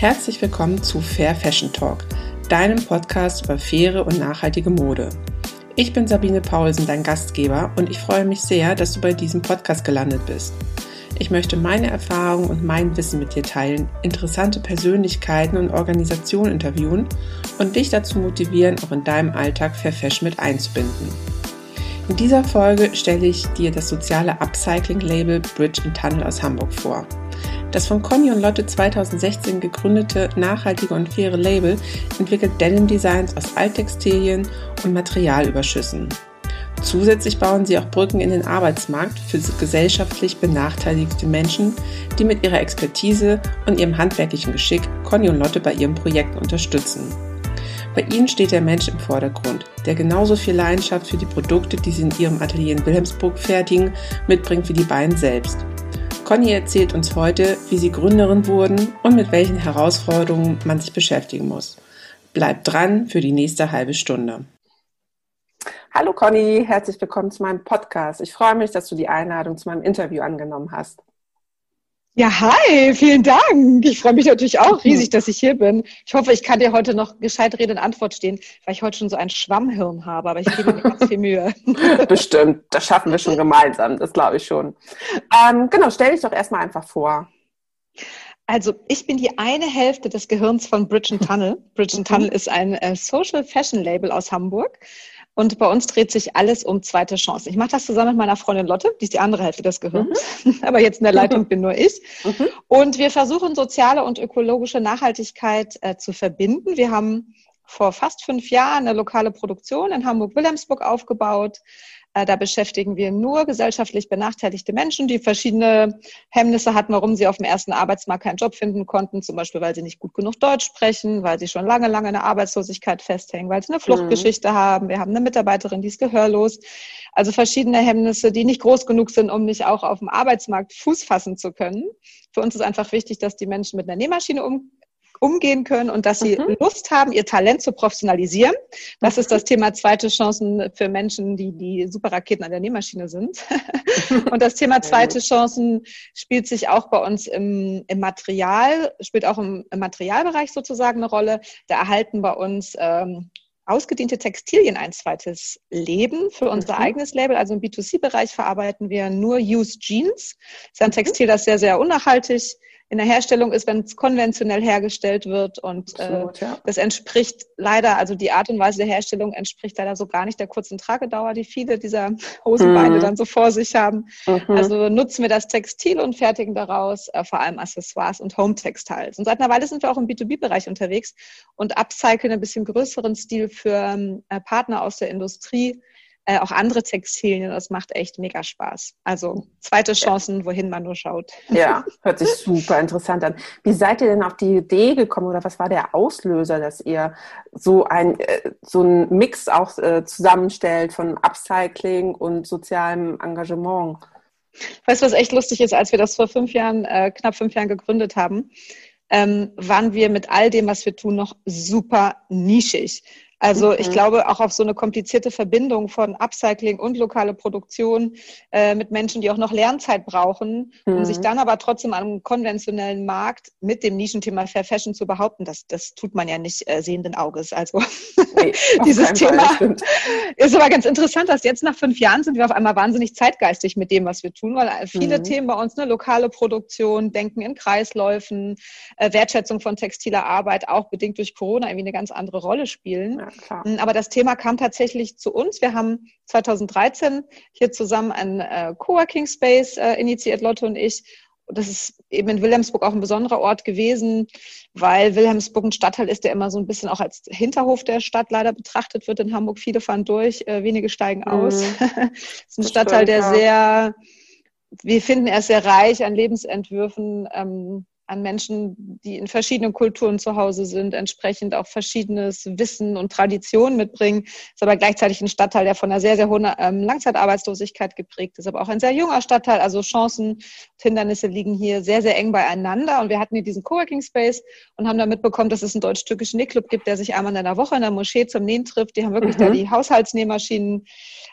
Herzlich willkommen zu Fair Fashion Talk, deinem Podcast über faire und nachhaltige Mode. Ich bin Sabine Paulsen, dein Gastgeber, und ich freue mich sehr, dass du bei diesem Podcast gelandet bist. Ich möchte meine Erfahrungen und mein Wissen mit dir teilen, interessante Persönlichkeiten und Organisationen interviewen und dich dazu motivieren, auch in deinem Alltag Fair Fashion mit einzubinden. In dieser Folge stelle ich dir das soziale Upcycling-Label Bridge Tunnel aus Hamburg vor. Das von Conny und Lotte 2016 gegründete nachhaltige und faire Label entwickelt Denim-Designs aus Alttextilien und Materialüberschüssen. Zusätzlich bauen sie auch Brücken in den Arbeitsmarkt für gesellschaftlich benachteiligte Menschen, die mit ihrer Expertise und ihrem handwerklichen Geschick Conny und Lotte bei ihren Projekten unterstützen. Bei ihnen steht der Mensch im Vordergrund, der genauso viel Leidenschaft für die Produkte, die sie in ihrem Atelier in Wilhelmsburg fertigen, mitbringt wie die beiden selbst. Conny erzählt uns heute, wie sie Gründerin wurden und mit welchen Herausforderungen man sich beschäftigen muss. Bleibt dran für die nächste halbe Stunde. Hallo Conny, herzlich willkommen zu meinem Podcast. Ich freue mich, dass du die Einladung zu meinem Interview angenommen hast. Ja, hi, vielen Dank. Ich freue mich natürlich auch riesig, dass ich hier bin. Ich hoffe, ich kann dir heute noch gescheit Rede und Antwort stehen, weil ich heute schon so ein Schwammhirn habe, aber ich gebe mir ganz viel Mühe. Bestimmt, das schaffen wir schon gemeinsam, das glaube ich schon. Ähm, genau, stell dich doch erstmal einfach vor. Also ich bin die eine Hälfte des Gehirns von Bridge Tunnel. Bridge Tunnel ist ein äh, Social Fashion Label aus Hamburg. Und bei uns dreht sich alles um zweite Chancen. Ich mache das zusammen mit meiner Freundin Lotte, die ist die andere Hälfte des Gehirns. Mhm. Aber jetzt in der Leitung bin nur ich. Mhm. Und wir versuchen soziale und ökologische Nachhaltigkeit äh, zu verbinden. Wir haben vor fast fünf Jahren eine lokale Produktion in Hamburg-Wilhelmsburg aufgebaut. Äh, da beschäftigen wir nur gesellschaftlich benachteiligte Menschen, die verschiedene Hemmnisse hatten, warum sie auf dem ersten Arbeitsmarkt keinen Job finden konnten. Zum Beispiel, weil sie nicht gut genug Deutsch sprechen, weil sie schon lange, lange in der Arbeitslosigkeit festhängen, weil sie eine Fluchtgeschichte mhm. haben. Wir haben eine Mitarbeiterin, die ist gehörlos. Also verschiedene Hemmnisse, die nicht groß genug sind, um nicht auch auf dem Arbeitsmarkt Fuß fassen zu können. Für uns ist einfach wichtig, dass die Menschen mit einer Nähmaschine um, umgehen können und dass sie mhm. Lust haben, ihr Talent zu professionalisieren. Das mhm. ist das Thema zweite Chancen für Menschen, die die Superraketen an der Nähmaschine sind. und das Thema zweite Chancen spielt sich auch bei uns im, im Material, spielt auch im, im, Materialbereich sozusagen eine Rolle. Da erhalten bei uns ähm, ausgediente Textilien ein zweites Leben für unser mhm. eigenes Label. Also im B2C-Bereich verarbeiten wir nur Used Jeans. Das ist ein mhm. Textil, das sehr, sehr unnachhaltig in der Herstellung ist, wenn es konventionell hergestellt wird. Und Absolut, äh, ja. das entspricht leider, also die Art und Weise der Herstellung entspricht leider so gar nicht der kurzen Tragedauer, die viele dieser Hosenbeine mhm. dann so vor sich haben. Mhm. Also nutzen wir das Textil und fertigen daraus äh, vor allem Accessoires und Home-Textiles. Und seit einer Weile sind wir auch im B2B-Bereich unterwegs und upcyclen ein bisschen größeren Stil für äh, Partner aus der Industrie äh, auch andere Textilien. Das macht echt mega Spaß. Also zweite Chancen, ja. wohin man nur schaut. Ja, hört sich super interessant an. Wie seid ihr denn auf die Idee gekommen oder was war der Auslöser, dass ihr so ein äh, so einen Mix auch äh, zusammenstellt von Upcycling und sozialem Engagement? Weißt du, was echt lustig ist, als wir das vor fünf Jahren, äh, knapp fünf Jahren gegründet haben, ähm, waren wir mit all dem, was wir tun, noch super nischig. Also ich mhm. glaube auch auf so eine komplizierte Verbindung von Upcycling und lokale Produktion äh, mit Menschen, die auch noch Lernzeit brauchen, mhm. um sich mhm. dann aber trotzdem am konventionellen Markt mit dem Nischenthema Fair Fashion zu behaupten. Das, das tut man ja nicht äh, sehenden Auges. Also nee, dieses Thema Fall, ist aber ganz interessant, dass jetzt nach fünf Jahren sind wir auf einmal wahnsinnig zeitgeistig mit dem, was wir tun, weil viele mhm. Themen bei uns, ne, lokale Produktion, Denken in Kreisläufen, äh, Wertschätzung von textiler Arbeit, auch bedingt durch Corona irgendwie eine ganz andere Rolle spielen. Ja klar. Mm, aber das Thema kam tatsächlich zu uns. Wir haben 2013 hier zusammen einen äh, Coworking Space äh, initiiert, Lotte und ich. Das ist eben in Wilhelmsburg auch ein besonderer Ort gewesen, weil Wilhelmsburg ein Stadtteil ist, der immer so ein bisschen auch als Hinterhof der Stadt leider betrachtet wird in Hamburg. Viele fahren durch, äh, wenige steigen aus. Mhm. es ist ein Stadtteil, der sehr, wir finden er sehr reich an Lebensentwürfen. Ähm, an Menschen, die in verschiedenen Kulturen zu Hause sind, entsprechend auch verschiedenes Wissen und Traditionen mitbringen. Ist aber gleichzeitig ein Stadtteil, der von einer sehr, sehr hohen ähm, Langzeitarbeitslosigkeit geprägt ist, aber auch ein sehr junger Stadtteil. Also Chancen und Hindernisse liegen hier sehr, sehr eng beieinander. Und wir hatten hier diesen Coworking Space und haben da mitbekommen, dass es einen deutsch-türkischen Nähclub gibt, der sich einmal in der Woche in der Moschee zum Nähen trifft. Die haben wirklich mhm. da die Haushaltsnähmaschinen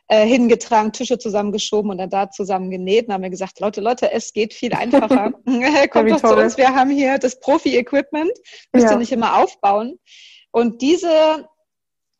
äh, hingetragen, Tische zusammengeschoben und dann da zusammen genäht. Und haben wir gesagt, Leute, Leute, es geht viel einfacher. Kommt doch zu uns, wir wir haben hier das Profi-Equipment, müsst ja. ihr nicht immer aufbauen. Und diese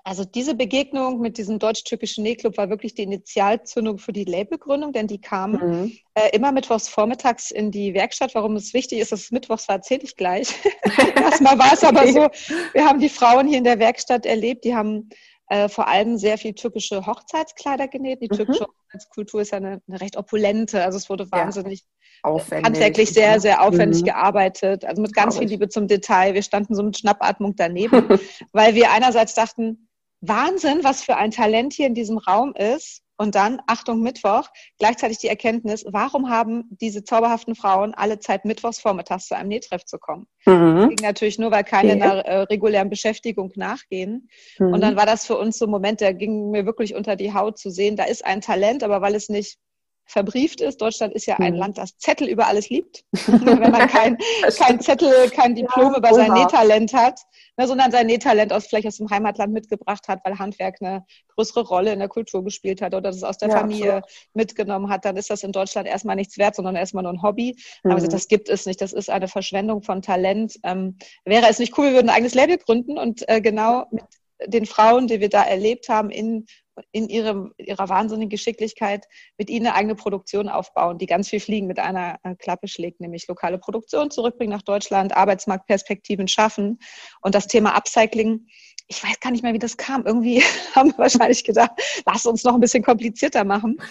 also diese Begegnung mit diesem deutsch-türkischen Nähclub war wirklich die Initialzündung für die Labelgründung, denn die kamen mhm. äh, immer mittwochs vormittags in die Werkstatt. Warum es wichtig ist, dass es mittwochs war, erzähle ich gleich. Erstmal war es aber so, wir haben die Frauen hier in der Werkstatt erlebt, die haben äh, vor allem sehr viel türkische Hochzeitskleider genäht. Die türkische mhm. Hochzeitskultur ist ja eine, eine, recht opulente, also es wurde wahnsinnig ja. Aufwendig. handwerklich sehr, sehr aufwendig mhm. gearbeitet, also mit ganz viel Liebe zum Detail. Wir standen so mit Schnappatmung daneben, weil wir einerseits dachten, Wahnsinn, was für ein Talent hier in diesem Raum ist. Und dann, Achtung, Mittwoch, gleichzeitig die Erkenntnis, warum haben diese zauberhaften Frauen alle Zeit, mittwochs vormittags zu einem Nähtreff zu kommen? Mhm. Das ging natürlich nur, weil keine okay. einer äh, regulären Beschäftigung nachgehen. Mhm. Und dann war das für uns so ein Moment, der ging mir wirklich unter die Haut zu sehen, da ist ein Talent, aber weil es nicht verbrieft ist. Deutschland ist ja ein mhm. Land, das Zettel über alles liebt. Wenn man kein, kein Zettel, kein Diplom ja, über sein Nähtalent hat, ne, sondern sein Nähtalent aus vielleicht aus dem Heimatland mitgebracht hat, weil Handwerk eine größere Rolle in der Kultur gespielt hat oder das aus der ja, Familie absolut. mitgenommen hat, dann ist das in Deutschland erstmal nichts wert, sondern erstmal nur ein Hobby. Mhm. Aber das gibt es nicht. Das ist eine Verschwendung von Talent. Ähm, wäre es nicht cool, wir würden ein eigenes Label gründen und äh, genau mit den Frauen, die wir da erlebt haben, in in ihrem, ihrer wahnsinnigen Geschicklichkeit mit ihnen eine eigene Produktion aufbauen, die ganz viel Fliegen mit einer äh, Klappe schlägt, nämlich lokale Produktion zurückbringen nach Deutschland, Arbeitsmarktperspektiven schaffen und das Thema Upcycling. Ich weiß gar nicht mehr, wie das kam. Irgendwie haben wir wahrscheinlich gedacht, lass uns noch ein bisschen komplizierter machen.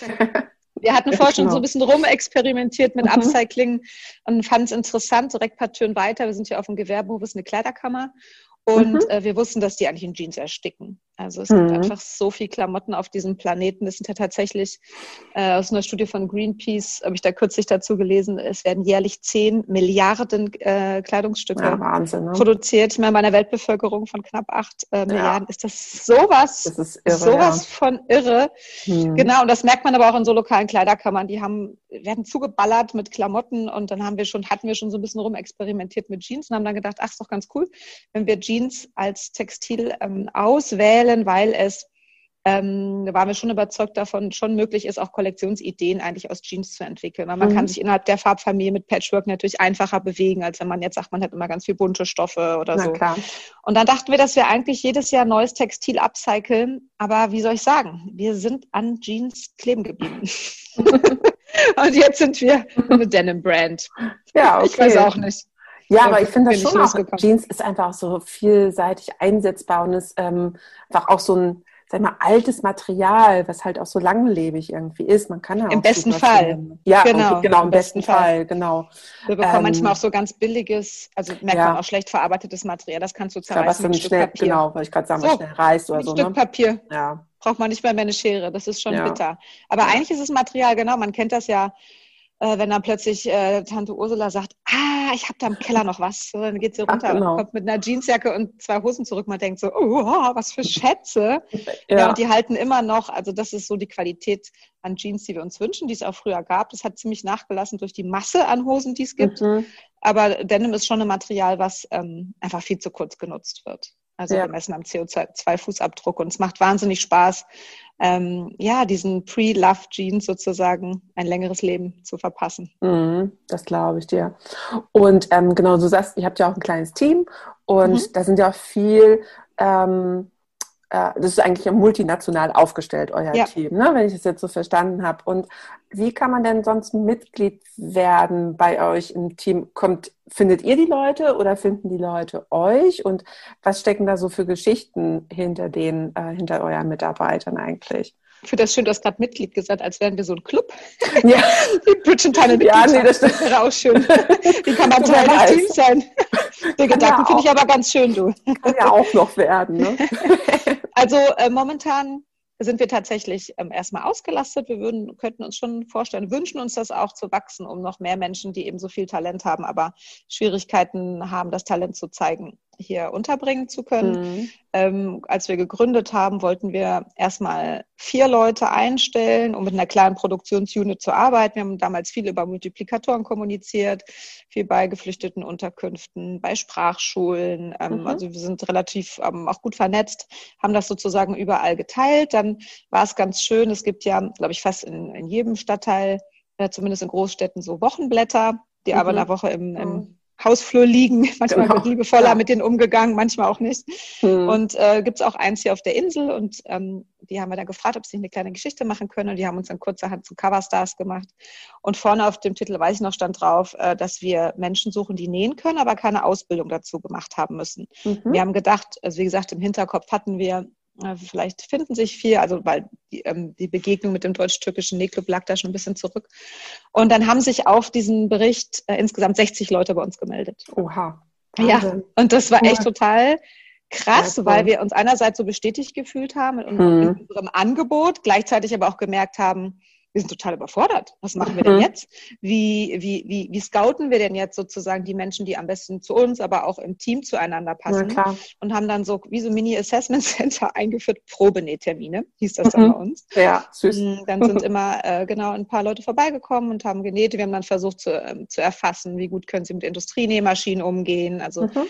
Wir hatten vorher schon so ein bisschen rumexperimentiert mit mhm. Upcycling und fanden es interessant, direkt ein paar Türen weiter. Wir sind hier auf dem Gewerbehof, ist eine Kleiderkammer. Und mhm. äh, wir wussten, dass die eigentlich in Jeans ersticken. Also es mhm. gibt einfach so viel Klamotten auf diesem Planeten. Das sind ja tatsächlich äh, aus einer Studie von Greenpeace, habe ich da kürzlich dazu gelesen, es werden jährlich 10 Milliarden äh, Kleidungsstücke ja, Wahnsinn, ne? produziert. Ich meine, bei einer Weltbevölkerung von knapp 8 äh, Milliarden ist das sowas, das ist irre, sowas ja. von irre. Mhm. Genau, und das merkt man aber auch in so lokalen Kleiderkammern. Die haben, werden zugeballert mit Klamotten und dann haben wir schon, hatten wir schon so ein bisschen rumexperimentiert mit Jeans und haben dann gedacht, ach, ist doch ganz cool, wenn wir Jeans als Textil ähm, auswählen stellen, weil es ähm, da waren wir schon überzeugt davon, schon möglich ist, auch Kollektionsideen eigentlich aus Jeans zu entwickeln. Weil man mhm. kann sich innerhalb der Farbfamilie mit Patchwork natürlich einfacher bewegen, als wenn man jetzt sagt, man hat immer ganz viel bunte Stoffe oder Na, so. Klar. Und dann dachten wir, dass wir eigentlich jedes Jahr neues Textil upcyclen. Aber wie soll ich sagen? Wir sind an Jeans kleben geblieben. Und jetzt sind wir eine Denim-Brand. Ja, okay. Ich weiß auch nicht. Ja, aber ich finde das schon auch, Jeans ist einfach so vielseitig einsetzbar und ist ähm, einfach auch so ein, sag mal, altes Material, was halt auch so langlebig irgendwie ist. Man kann ja Im besten Fall. Finden. Ja, genau, genau, im, besten, besten Fall. Fall. genau. Wir bekommen ähm, manchmal auch so ganz billiges, also merkt ja. man auch schlecht verarbeitetes Material. Das kannst du zerreißen was mit schnell, Papier. Genau, weil ich gerade sagen, so, schnell reißt oder ein so. Ein Stück ne? Papier. Ja. Braucht man nicht mehr, mehr eine Schere. Das ist schon ja. bitter. Aber ja. eigentlich ist es Material, genau, man kennt das ja äh, wenn dann plötzlich äh, Tante Ursula sagt, ah, ich habe da im Keller noch was. So, dann geht sie runter Ach, genau. und kommt mit einer Jeansjacke und zwei Hosen zurück. Man denkt so, oh, was für Schätze. Ja. ja. und die halten immer noch, also das ist so die Qualität an Jeans, die wir uns wünschen, die es auch früher gab. Das hat ziemlich nachgelassen durch die Masse an Hosen, die es gibt. Mhm. Aber Denim ist schon ein Material, was ähm, einfach viel zu kurz genutzt wird. Also ja. wir messen am CO2-Fußabdruck und es macht wahnsinnig Spaß, ähm, ja, diesen Pre-Love Jeans sozusagen ein längeres Leben zu verpassen. Mhm, das glaube ich dir. Und ähm, genau, du sagst, ihr habt ja auch ein kleines Team und mhm. da sind ja auch viel ähm, äh, das ist eigentlich multinational aufgestellt, euer ja. Team, ne? wenn ich das jetzt so verstanden habe. Und wie kann man denn sonst Mitglied werden bei euch im Team? Kommt, findet ihr die Leute oder finden die Leute euch? Und was stecken da so für Geschichten hinter den, äh, hinter euren Mitarbeitern eigentlich? Ich finde das schön, du hast gerade Mitglied gesagt, als wären wir so ein Club. Ja. Die Bridge Tunnel Ja, nee, das wäre auch schön. Wie kann man Teil des Teams sein? Den Gedanken ja finde ich aber ganz schön, du. Kann ja auch noch werden, ne? Also äh, momentan sind wir tatsächlich ähm, erstmal ausgelastet. Wir würden, könnten uns schon vorstellen, wünschen uns das auch zu wachsen, um noch mehr Menschen, die eben so viel Talent haben, aber Schwierigkeiten haben, das Talent zu zeigen, hier unterbringen zu können. Mhm. Ähm, als wir gegründet haben, wollten wir erstmal vier Leute einstellen, um mit einer kleinen Produktionsunit zu arbeiten. Wir haben damals viel über Multiplikatoren kommuniziert, viel bei geflüchteten Unterkünften, bei Sprachschulen. Ähm, mhm. Also wir sind relativ ähm, auch gut vernetzt, haben das sozusagen überall geteilt. Dann war es ganz schön. Es gibt ja, glaube ich, fast in, in jedem Stadtteil, äh, zumindest in Großstädten, so Wochenblätter, die mhm. aber in der Woche im, im Hausflur liegen. Manchmal genau. wird liebevoller ja. mit denen umgegangen, manchmal auch nicht. Mhm. Und äh, gibt es auch eins hier auf der Insel und ähm, die haben wir dann gefragt, ob sie eine kleine Geschichte machen können und die haben uns dann kurzerhand zu Coverstars gemacht. Und vorne auf dem Titel, weiß ich noch, stand drauf, äh, dass wir Menschen suchen, die nähen können, aber keine Ausbildung dazu gemacht haben müssen. Mhm. Wir haben gedacht, also wie gesagt, im Hinterkopf hatten wir, vielleicht finden sich vier, also weil die, ähm, die Begegnung mit dem deutsch-türkischen Nähclub lag da schon ein bisschen zurück. Und dann haben sich auf diesen Bericht äh, insgesamt 60 Leute bei uns gemeldet. Oha. Wahnsinn. Ja, und das war echt total krass, ja, weil wir uns einerseits so bestätigt gefühlt haben in, mhm. in unserem Angebot, gleichzeitig aber auch gemerkt haben, wir sind total überfordert. Was machen wir denn mhm. jetzt? Wie, wie, wie, wie scouten wir denn jetzt sozusagen die Menschen, die am besten zu uns, aber auch im Team zueinander passen? Ja, und haben dann so wie so Mini-Assessment Center eingeführt, Probenähtermine, hieß das dann mhm. bei uns. Ja, süß. Mm, dann sind immer äh, genau ein paar Leute vorbeigekommen und haben genäht. Wir haben dann versucht zu, ähm, zu erfassen, wie gut können sie mit Industrienähmaschinen umgehen. Also mhm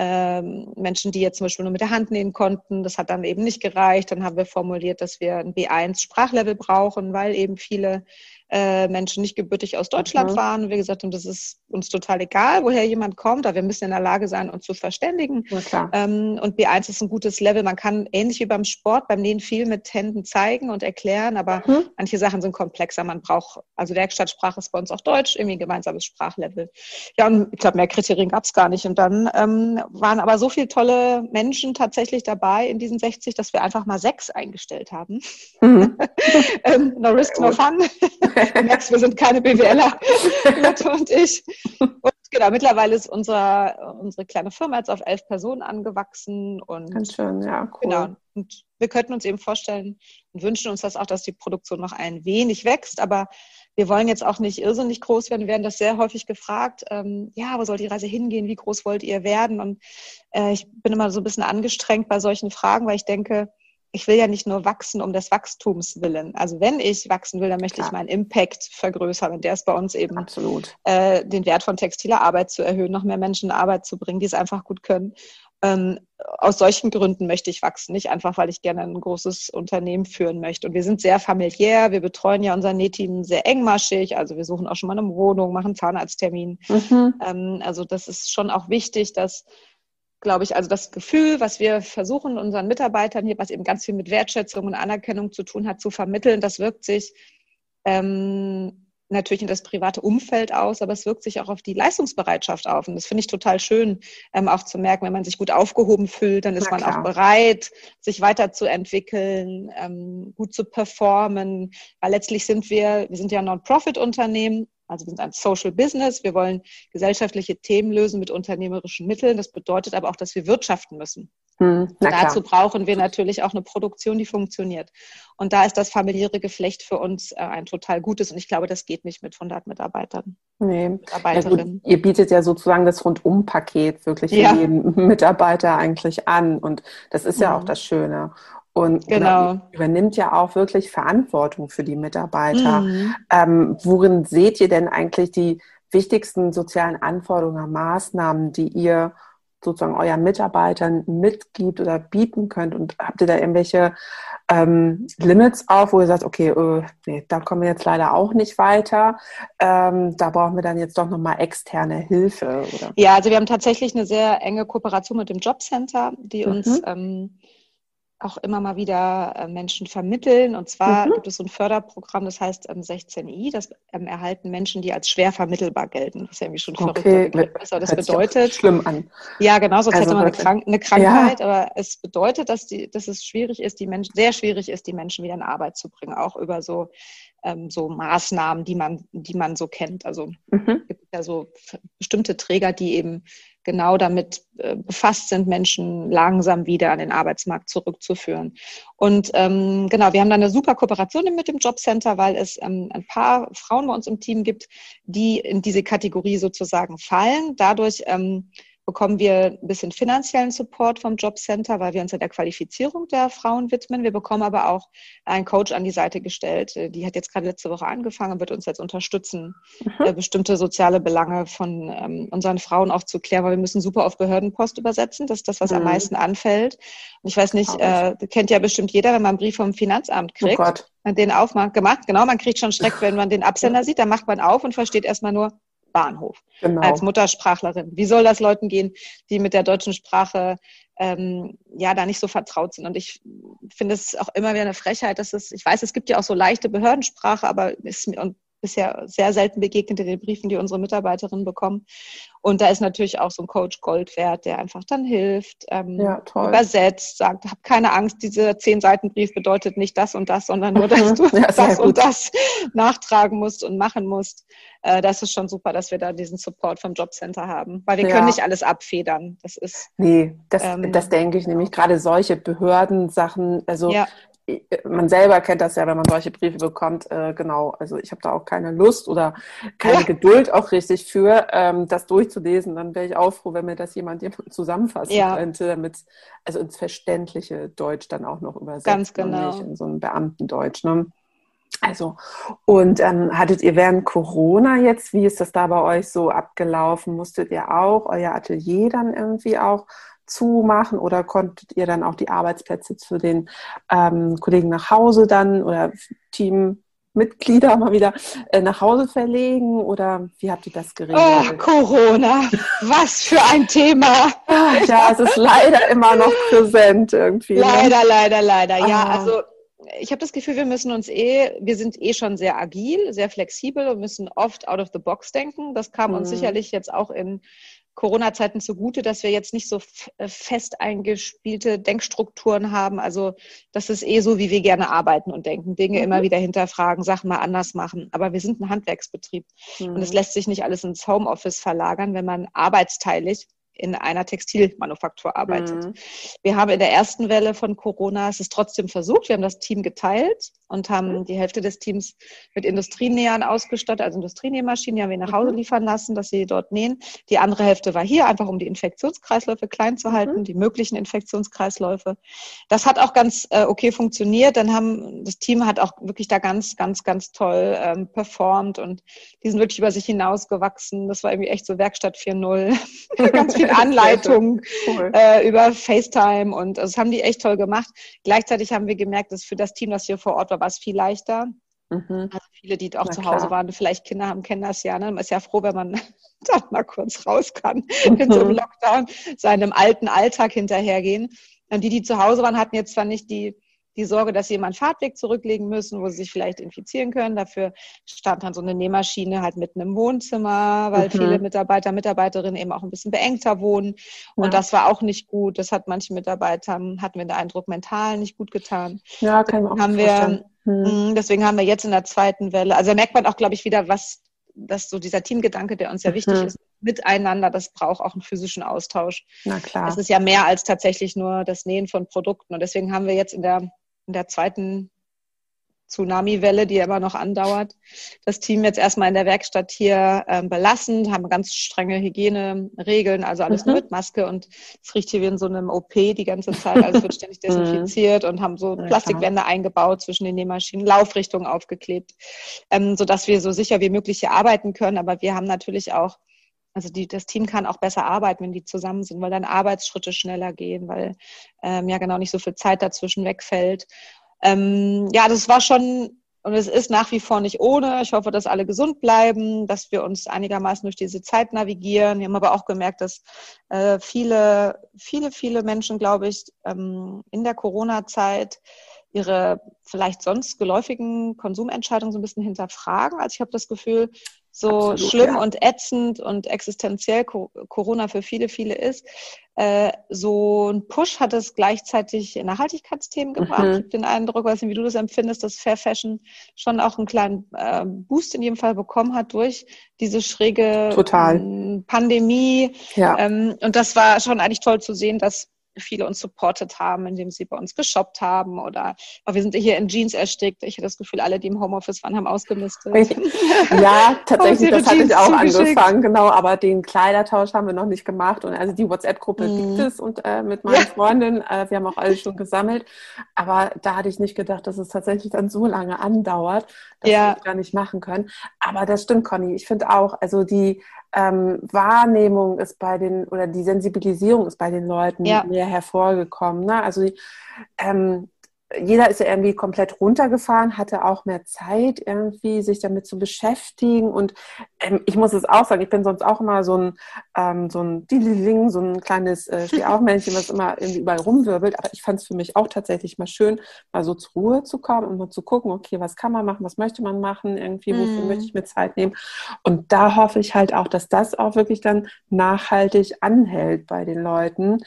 ähm, Menschen, die jetzt zum Beispiel nur mit der Hand nähen konnten. Das hat dann eben nicht gereicht. Dann haben wir formuliert, dass wir ein B1 Sprachlevel brauchen, weil eben viele äh, Menschen nicht gebürtig aus Deutschland mhm. waren. Und wir gesagt haben, das ist uns total egal, woher jemand kommt, aber wir müssen in der Lage sein, uns zu verständigen. Ähm, und B1 ist ein gutes Level. Man kann ähnlich wie beim Sport, beim Nähen viel mit Händen zeigen und erklären, aber mhm. manche Sachen sind komplexer. Man braucht, also Werkstattsprache ist bei uns auch Deutsch, irgendwie ein gemeinsames Sprachlevel. Ja, und ich glaube, mehr Kriterien gab es gar nicht. Und dann ähm, waren aber so viele tolle Menschen tatsächlich dabei in diesen 60, dass wir einfach mal sechs eingestellt haben. Mhm. ähm, no risk, no fun. Du merkst, wir sind keine BWLer, Lotte und ich. Und genau, mittlerweile ist unsere, unsere kleine Firma jetzt auf elf Personen angewachsen. Und Ganz schön, ja, cool. Genau. Und wir könnten uns eben vorstellen und wünschen uns das auch, dass die Produktion noch ein wenig wächst. Aber wir wollen jetzt auch nicht irrsinnig groß werden. Wir werden das sehr häufig gefragt. Ähm, ja, wo soll die Reise hingehen? Wie groß wollt ihr werden? Und äh, ich bin immer so ein bisschen angestrengt bei solchen Fragen, weil ich denke, ich will ja nicht nur wachsen um des Wachstums willen. Also wenn ich wachsen will, dann möchte Klar. ich meinen Impact vergrößern. Und der ist bei uns eben Absolut. Äh, den Wert von textiler Arbeit zu erhöhen, noch mehr Menschen in Arbeit zu bringen, die es einfach gut können. Ähm, aus solchen Gründen möchte ich wachsen, nicht einfach, weil ich gerne ein großes Unternehmen führen möchte. Und wir sind sehr familiär. Wir betreuen ja unser Nähteam sehr engmaschig. Also wir suchen auch schon mal eine Wohnung, machen Zahnarzttermin. Mhm. Ähm, also das ist schon auch wichtig, dass glaube ich, also das Gefühl, was wir versuchen, unseren Mitarbeitern hier, was eben ganz viel mit Wertschätzung und Anerkennung zu tun hat, zu vermitteln, das wirkt sich ähm, natürlich in das private Umfeld aus, aber es wirkt sich auch auf die Leistungsbereitschaft auf. Und das finde ich total schön, ähm, auch zu merken, wenn man sich gut aufgehoben fühlt, dann ist man auch bereit, sich weiterzuentwickeln, ähm, gut zu performen. Weil letztlich sind wir, wir sind ja Non-Profit-Unternehmen also wir sind ein Social Business. Wir wollen gesellschaftliche Themen lösen mit unternehmerischen Mitteln. Das bedeutet aber auch, dass wir wirtschaften müssen. Hm, Dazu brauchen wir natürlich auch eine Produktion, die funktioniert. Und da ist das familiäre Geflecht für uns äh, ein total gutes. Und ich glaube, das geht nicht mit 100 Mitarbeitern. Nee. Mitarbeiterinnen. Ja, ihr bietet ja sozusagen das Rundum-Paket wirklich für ja. jeden Mitarbeiter eigentlich an. Und das ist ja mhm. auch das Schöne. Und genau. übernimmt ja auch wirklich Verantwortung für die Mitarbeiter. Mhm. Ähm, worin seht ihr denn eigentlich die wichtigsten sozialen Anforderungen, Maßnahmen, die ihr sozusagen euren Mitarbeitern mitgibt oder bieten könnt? Und habt ihr da irgendwelche ähm, Limits auf, wo ihr sagt, okay, äh, nee, da kommen wir jetzt leider auch nicht weiter. Ähm, da brauchen wir dann jetzt doch nochmal externe Hilfe. Oder? Ja, also wir haben tatsächlich eine sehr enge Kooperation mit dem Jobcenter, die mhm. uns ähm, auch immer mal wieder äh, Menschen vermitteln. Und zwar mhm. gibt es so ein Förderprogramm, das heißt 16i. Ähm, das ähm, erhalten Menschen, die als schwer vermittelbar gelten. Das ist ja irgendwie schon okay. verrückt. Aber das bedeutet. Schlimm an. Ja, genau, sonst also hätte man eine, Krank eine Krankheit. Ja. Aber es bedeutet, dass, die, dass es schwierig ist, die Menschen, sehr schwierig ist, die Menschen wieder in Arbeit zu bringen. Auch über so, ähm, so Maßnahmen, die man, die man so kennt. Also mhm. gibt ja so bestimmte Träger, die eben genau damit äh, befasst sind, Menschen langsam wieder an den Arbeitsmarkt zurückzuführen. Und ähm, genau, wir haben da eine super Kooperation mit dem Jobcenter, weil es ähm, ein paar Frauen bei uns im Team gibt, die in diese Kategorie sozusagen fallen. Dadurch ähm, bekommen wir ein bisschen finanziellen Support vom Jobcenter, weil wir uns ja der Qualifizierung der Frauen widmen. Wir bekommen aber auch einen Coach an die Seite gestellt. Die hat jetzt gerade letzte Woche angefangen und wird uns jetzt unterstützen, mhm. Äh, bestimmte soziale Belange von ähm, unseren Frauen aufzuklären, weil wir müssen super auf Behördenpost übersetzen. Das ist das, was mhm. am meisten anfällt. Und ich weiß nicht, äh, kennt ja bestimmt jeder, wenn man einen Brief vom Finanzamt oh kriegt. Oh man den aufmacht, gemacht, genau, man kriegt schon Schreck, wenn man den Absender sieht, dann macht man auf und versteht erstmal nur Bahnhof genau. als Muttersprachlerin. Wie soll das Leuten gehen, die mit der deutschen Sprache ähm, ja da nicht so vertraut sind? Und ich finde es auch immer wieder eine Frechheit, dass es, ich weiß, es gibt ja auch so leichte Behördensprache, aber ist, und bisher sehr selten begegnet in den Briefen, die unsere Mitarbeiterinnen bekommen. Und da ist natürlich auch so ein Coach Gold wert, der einfach dann hilft, ähm, ja, übersetzt, sagt, hab keine Angst, dieser zehn Seiten Brief bedeutet nicht das und das, sondern nur, dass du ja, das und das nachtragen musst und machen musst. Äh, das ist schon super, dass wir da diesen Support vom Jobcenter haben, weil wir ja. können nicht alles abfedern. Das ist. Nee, das, ähm, das denke ich nämlich. Gerade solche Behördensachen, also man selber kennt das ja, wenn man solche Briefe bekommt, äh, genau, also ich habe da auch keine Lust oder keine ja. Geduld auch richtig für, ähm, das durchzulesen. Dann wäre ich auch froh, wenn mir das jemand zusammenfassen ja. könnte, damit also ins verständliche Deutsch dann auch noch übersetzt. Ganz genau. Und nicht in so ein Beamtendeutsch. Ne? Also, und ähm, hattet ihr während Corona jetzt, wie ist das da bei euch so abgelaufen? Musstet ihr auch euer Atelier dann irgendwie auch zumachen oder konntet ihr dann auch die Arbeitsplätze zu den ähm, Kollegen nach Hause dann oder Teammitglieder mal wieder äh, nach Hause verlegen oder wie habt ihr das geregelt? Oh, Corona, was für ein Thema. ja, es ist leider immer noch präsent irgendwie. Ne? Leider, ne? leider, leider. Ja, ah. also ich habe das Gefühl, wir müssen uns eh, wir sind eh schon sehr agil, sehr flexibel und müssen oft out of the box denken. Das kam uns mhm. sicherlich jetzt auch in Corona-Zeiten zugute, dass wir jetzt nicht so äh, fest eingespielte Denkstrukturen haben. Also das ist eh so, wie wir gerne arbeiten und denken. Dinge mhm. immer wieder hinterfragen, Sachen mal anders machen. Aber wir sind ein Handwerksbetrieb mhm. und es lässt sich nicht alles ins Homeoffice verlagern, wenn man arbeitsteilig in einer Textilmanufaktur arbeitet. Mhm. Wir haben in der ersten Welle von Corona es ist trotzdem versucht. Wir haben das Team geteilt und haben mhm. die Hälfte des Teams mit Industrienähern ausgestattet, also Industrienähmaschinen, die haben wir nach Hause mhm. liefern lassen, dass sie dort nähen. Die andere Hälfte war hier, einfach um die Infektionskreisläufe klein zu halten, mhm. die möglichen Infektionskreisläufe. Das hat auch ganz äh, okay funktioniert. Dann haben das Team hat auch wirklich da ganz, ganz, ganz toll ähm, performt und die sind wirklich über sich hinausgewachsen. Das war irgendwie echt so Werkstatt 4.0. ganz viel Anleitungen cool. äh, über FaceTime und also, das haben die echt toll gemacht. Gleichzeitig haben wir gemerkt, dass für das Team, das hier vor Ort war, war es viel leichter. Mhm. Also viele, die auch Na, zu Hause klar. waren, vielleicht Kinder haben, kennen das ja. Ne? Man ist ja froh, wenn man da mal kurz raus kann mhm. in so einem Lockdown, seinem alten Alltag hinterhergehen. Und die, die zu Hause waren, hatten jetzt zwar nicht die die Sorge, dass sie immer einen Fahrtweg zurücklegen müssen, wo sie sich vielleicht infizieren können. Dafür stand dann so eine Nähmaschine halt mitten im Wohnzimmer, weil mhm. viele Mitarbeiter, Mitarbeiterinnen eben auch ein bisschen beengter wohnen. Und ja. das war auch nicht gut. Das hat manchen Mitarbeitern, hatten wir den Eindruck, mental nicht gut getan. Ja, kann man auch haben wir, hm. Deswegen haben wir jetzt in der zweiten Welle, also da merkt man auch, glaube ich, wieder, was dass so dieser Teamgedanke, der uns ja wichtig mhm. ist, miteinander, das braucht auch einen physischen Austausch. Na klar. Das ist ja mehr als tatsächlich nur das Nähen von Produkten. Und deswegen haben wir jetzt in der in der zweiten Tsunami-Welle, die ja immer noch andauert, das Team jetzt erstmal in der Werkstatt hier ähm, belassen, haben ganz strenge Hygieneregeln, also alles mhm. nur mit Maske und es riecht hier wie in so einem OP die ganze Zeit, also wird ständig mhm. desinfiziert und haben so Plastikwände eingebaut zwischen den Nähmaschinen, Laufrichtungen aufgeklebt, ähm, sodass wir so sicher wie möglich hier arbeiten können, aber wir haben natürlich auch also die, das Team kann auch besser arbeiten, wenn die zusammen sind, weil dann Arbeitsschritte schneller gehen, weil ähm, ja genau nicht so viel Zeit dazwischen wegfällt. Ähm, ja, das war schon und es ist nach wie vor nicht ohne. Ich hoffe, dass alle gesund bleiben, dass wir uns einigermaßen durch diese Zeit navigieren. Wir haben aber auch gemerkt, dass äh, viele, viele, viele Menschen, glaube ich, ähm, in der Corona-Zeit ihre vielleicht sonst geläufigen Konsumentscheidungen so ein bisschen hinterfragen. Also ich habe das Gefühl, so Absolut, schlimm ja. und ätzend und existenziell Corona für viele, viele ist, äh, so ein Push hat es gleichzeitig in Nachhaltigkeitsthemen gebracht. Mhm. Ich habe den Eindruck, weiß nicht, wie du das empfindest, dass Fair Fashion schon auch einen kleinen äh, Boost in jedem Fall bekommen hat durch diese schräge Total. Pandemie. Ja. Ähm, und das war schon eigentlich toll zu sehen, dass viele uns supportet haben, indem sie bei uns geshoppt haben oder aber wir sind hier in Jeans erstickt. Ich hatte das Gefühl, alle, die im Homeoffice waren, haben ausgemistet. Ja, tatsächlich, das hatte ich auch angefangen, genau, aber den Kleidertausch haben wir noch nicht gemacht und also die WhatsApp-Gruppe mhm. gibt es und äh, mit meinen ja. Freundinnen, äh, wir haben auch alles schon gesammelt, aber da hatte ich nicht gedacht, dass es tatsächlich dann so lange andauert, dass ja. wir das gar nicht machen können. Aber das stimmt, Conny. Ich finde auch, also die ähm, Wahrnehmung ist bei den oder die Sensibilisierung ist bei den Leuten ja. mehr hervorgekommen. Ne? Also ähm, jeder ist ja irgendwie komplett runtergefahren, hatte auch mehr Zeit, irgendwie sich damit zu beschäftigen. Und ähm, ich muss es auch sagen, ich bin sonst auch immer so ein, ähm, so ein so ein kleines äh, Stehaufmännchen, was immer irgendwie überall rumwirbelt. Aber ich fand es für mich auch tatsächlich mal schön, mal so zur Ruhe zu kommen und mal zu gucken, okay, was kann man machen, was möchte man machen, irgendwie, wofür mm. möchte ich mir Zeit nehmen. Und da hoffe ich halt auch, dass das auch wirklich dann nachhaltig anhält bei den Leuten.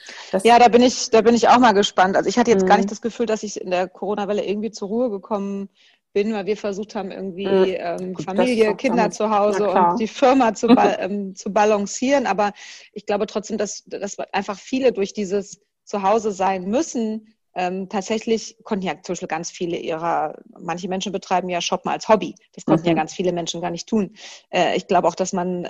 ja, da bin ich, da bin ich auch mal gespannt. Also ich hatte jetzt mm. gar nicht das Gefühl, dass ich in der Corona-Welle irgendwie zur Ruhe gekommen bin, weil wir versucht haben, irgendwie mhm. ähm, Familie, Kinder zu Hause und die Firma zu, ba ähm, zu balancieren. Aber ich glaube trotzdem, dass, dass einfach viele durch dieses Zuhause sein müssen, ähm, tatsächlich konnten ja zum Beispiel ganz viele ihrer, manche Menschen betreiben ja Shoppen als Hobby. Das konnten mhm. ja ganz viele Menschen gar nicht tun. Äh, ich glaube auch, dass man,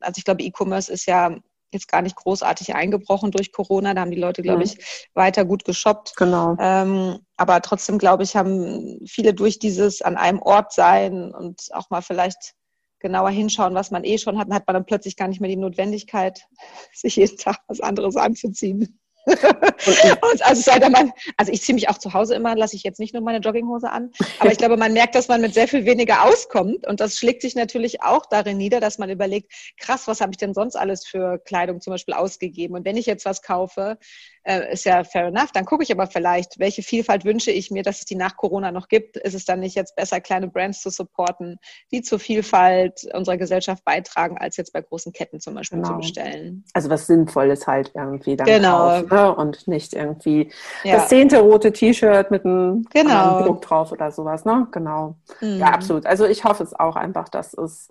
also ich glaube, E-Commerce ist ja jetzt gar nicht großartig eingebrochen durch Corona. Da haben die Leute, glaube ich, weiter gut geshoppt. Genau. Ähm, aber trotzdem, glaube ich, haben viele durch dieses an einem Ort sein und auch mal vielleicht genauer hinschauen, was man eh schon hat, hat man dann plötzlich gar nicht mehr die Notwendigkeit, sich jeden Tag was anderes anzuziehen. und also, sei man, also ich ziehe mich auch zu Hause immer, lasse ich jetzt nicht nur meine Jogginghose an, aber ich glaube, man merkt, dass man mit sehr viel weniger auskommt. Und das schlägt sich natürlich auch darin nieder, dass man überlegt, krass, was habe ich denn sonst alles für Kleidung zum Beispiel ausgegeben? Und wenn ich jetzt was kaufe, äh, ist ja fair enough. Dann gucke ich aber vielleicht, welche Vielfalt wünsche ich mir, dass es die nach Corona noch gibt. Ist es dann nicht jetzt besser, kleine Brands zu supporten, die zur Vielfalt unserer Gesellschaft beitragen, als jetzt bei großen Ketten zum Beispiel genau. zu bestellen? Also was Sinnvolles halt irgendwie dann genau. Kaufen, ne? und nicht irgendwie ja. das zehnte rote T-Shirt mit einem genau. Druck drauf oder sowas. Ne? Genau. Mhm. Ja, absolut. Also ich hoffe es auch einfach, dass es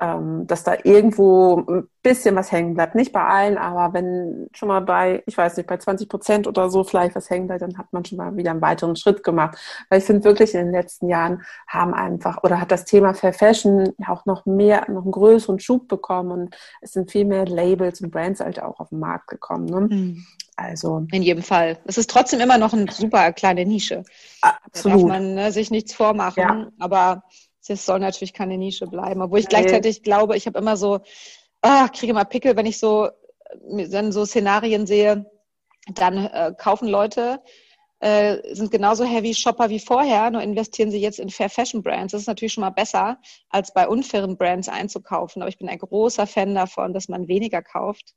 ähm, dass da irgendwo ein bisschen was hängen bleibt. Nicht bei allen, aber wenn schon mal bei, ich weiß nicht, bei 20 Prozent oder so vielleicht was hängen bleibt, dann hat man schon mal wieder einen weiteren Schritt gemacht. Weil ich finde wirklich in den letzten Jahren haben einfach oder hat das Thema Fair Fashion auch noch mehr, noch einen größeren Schub bekommen und es sind viel mehr Labels und Brands halt auch auf den Markt gekommen. Ne? Mhm. Also in jedem Fall. Es ist trotzdem immer noch eine super kleine Nische. Absolut. Da darf man ne, sich nichts vormachen. Ja. Aber es soll natürlich keine Nische bleiben. Obwohl ich gleichzeitig glaube, ich habe immer so, ah, kriege immer Pickel, wenn ich so dann so Szenarien sehe, dann äh, kaufen Leute, äh, sind genauso Heavy Shopper wie vorher, nur investieren sie jetzt in Fair Fashion Brands. Das ist natürlich schon mal besser, als bei unfairen Brands einzukaufen. Aber ich bin ein großer Fan davon, dass man weniger kauft.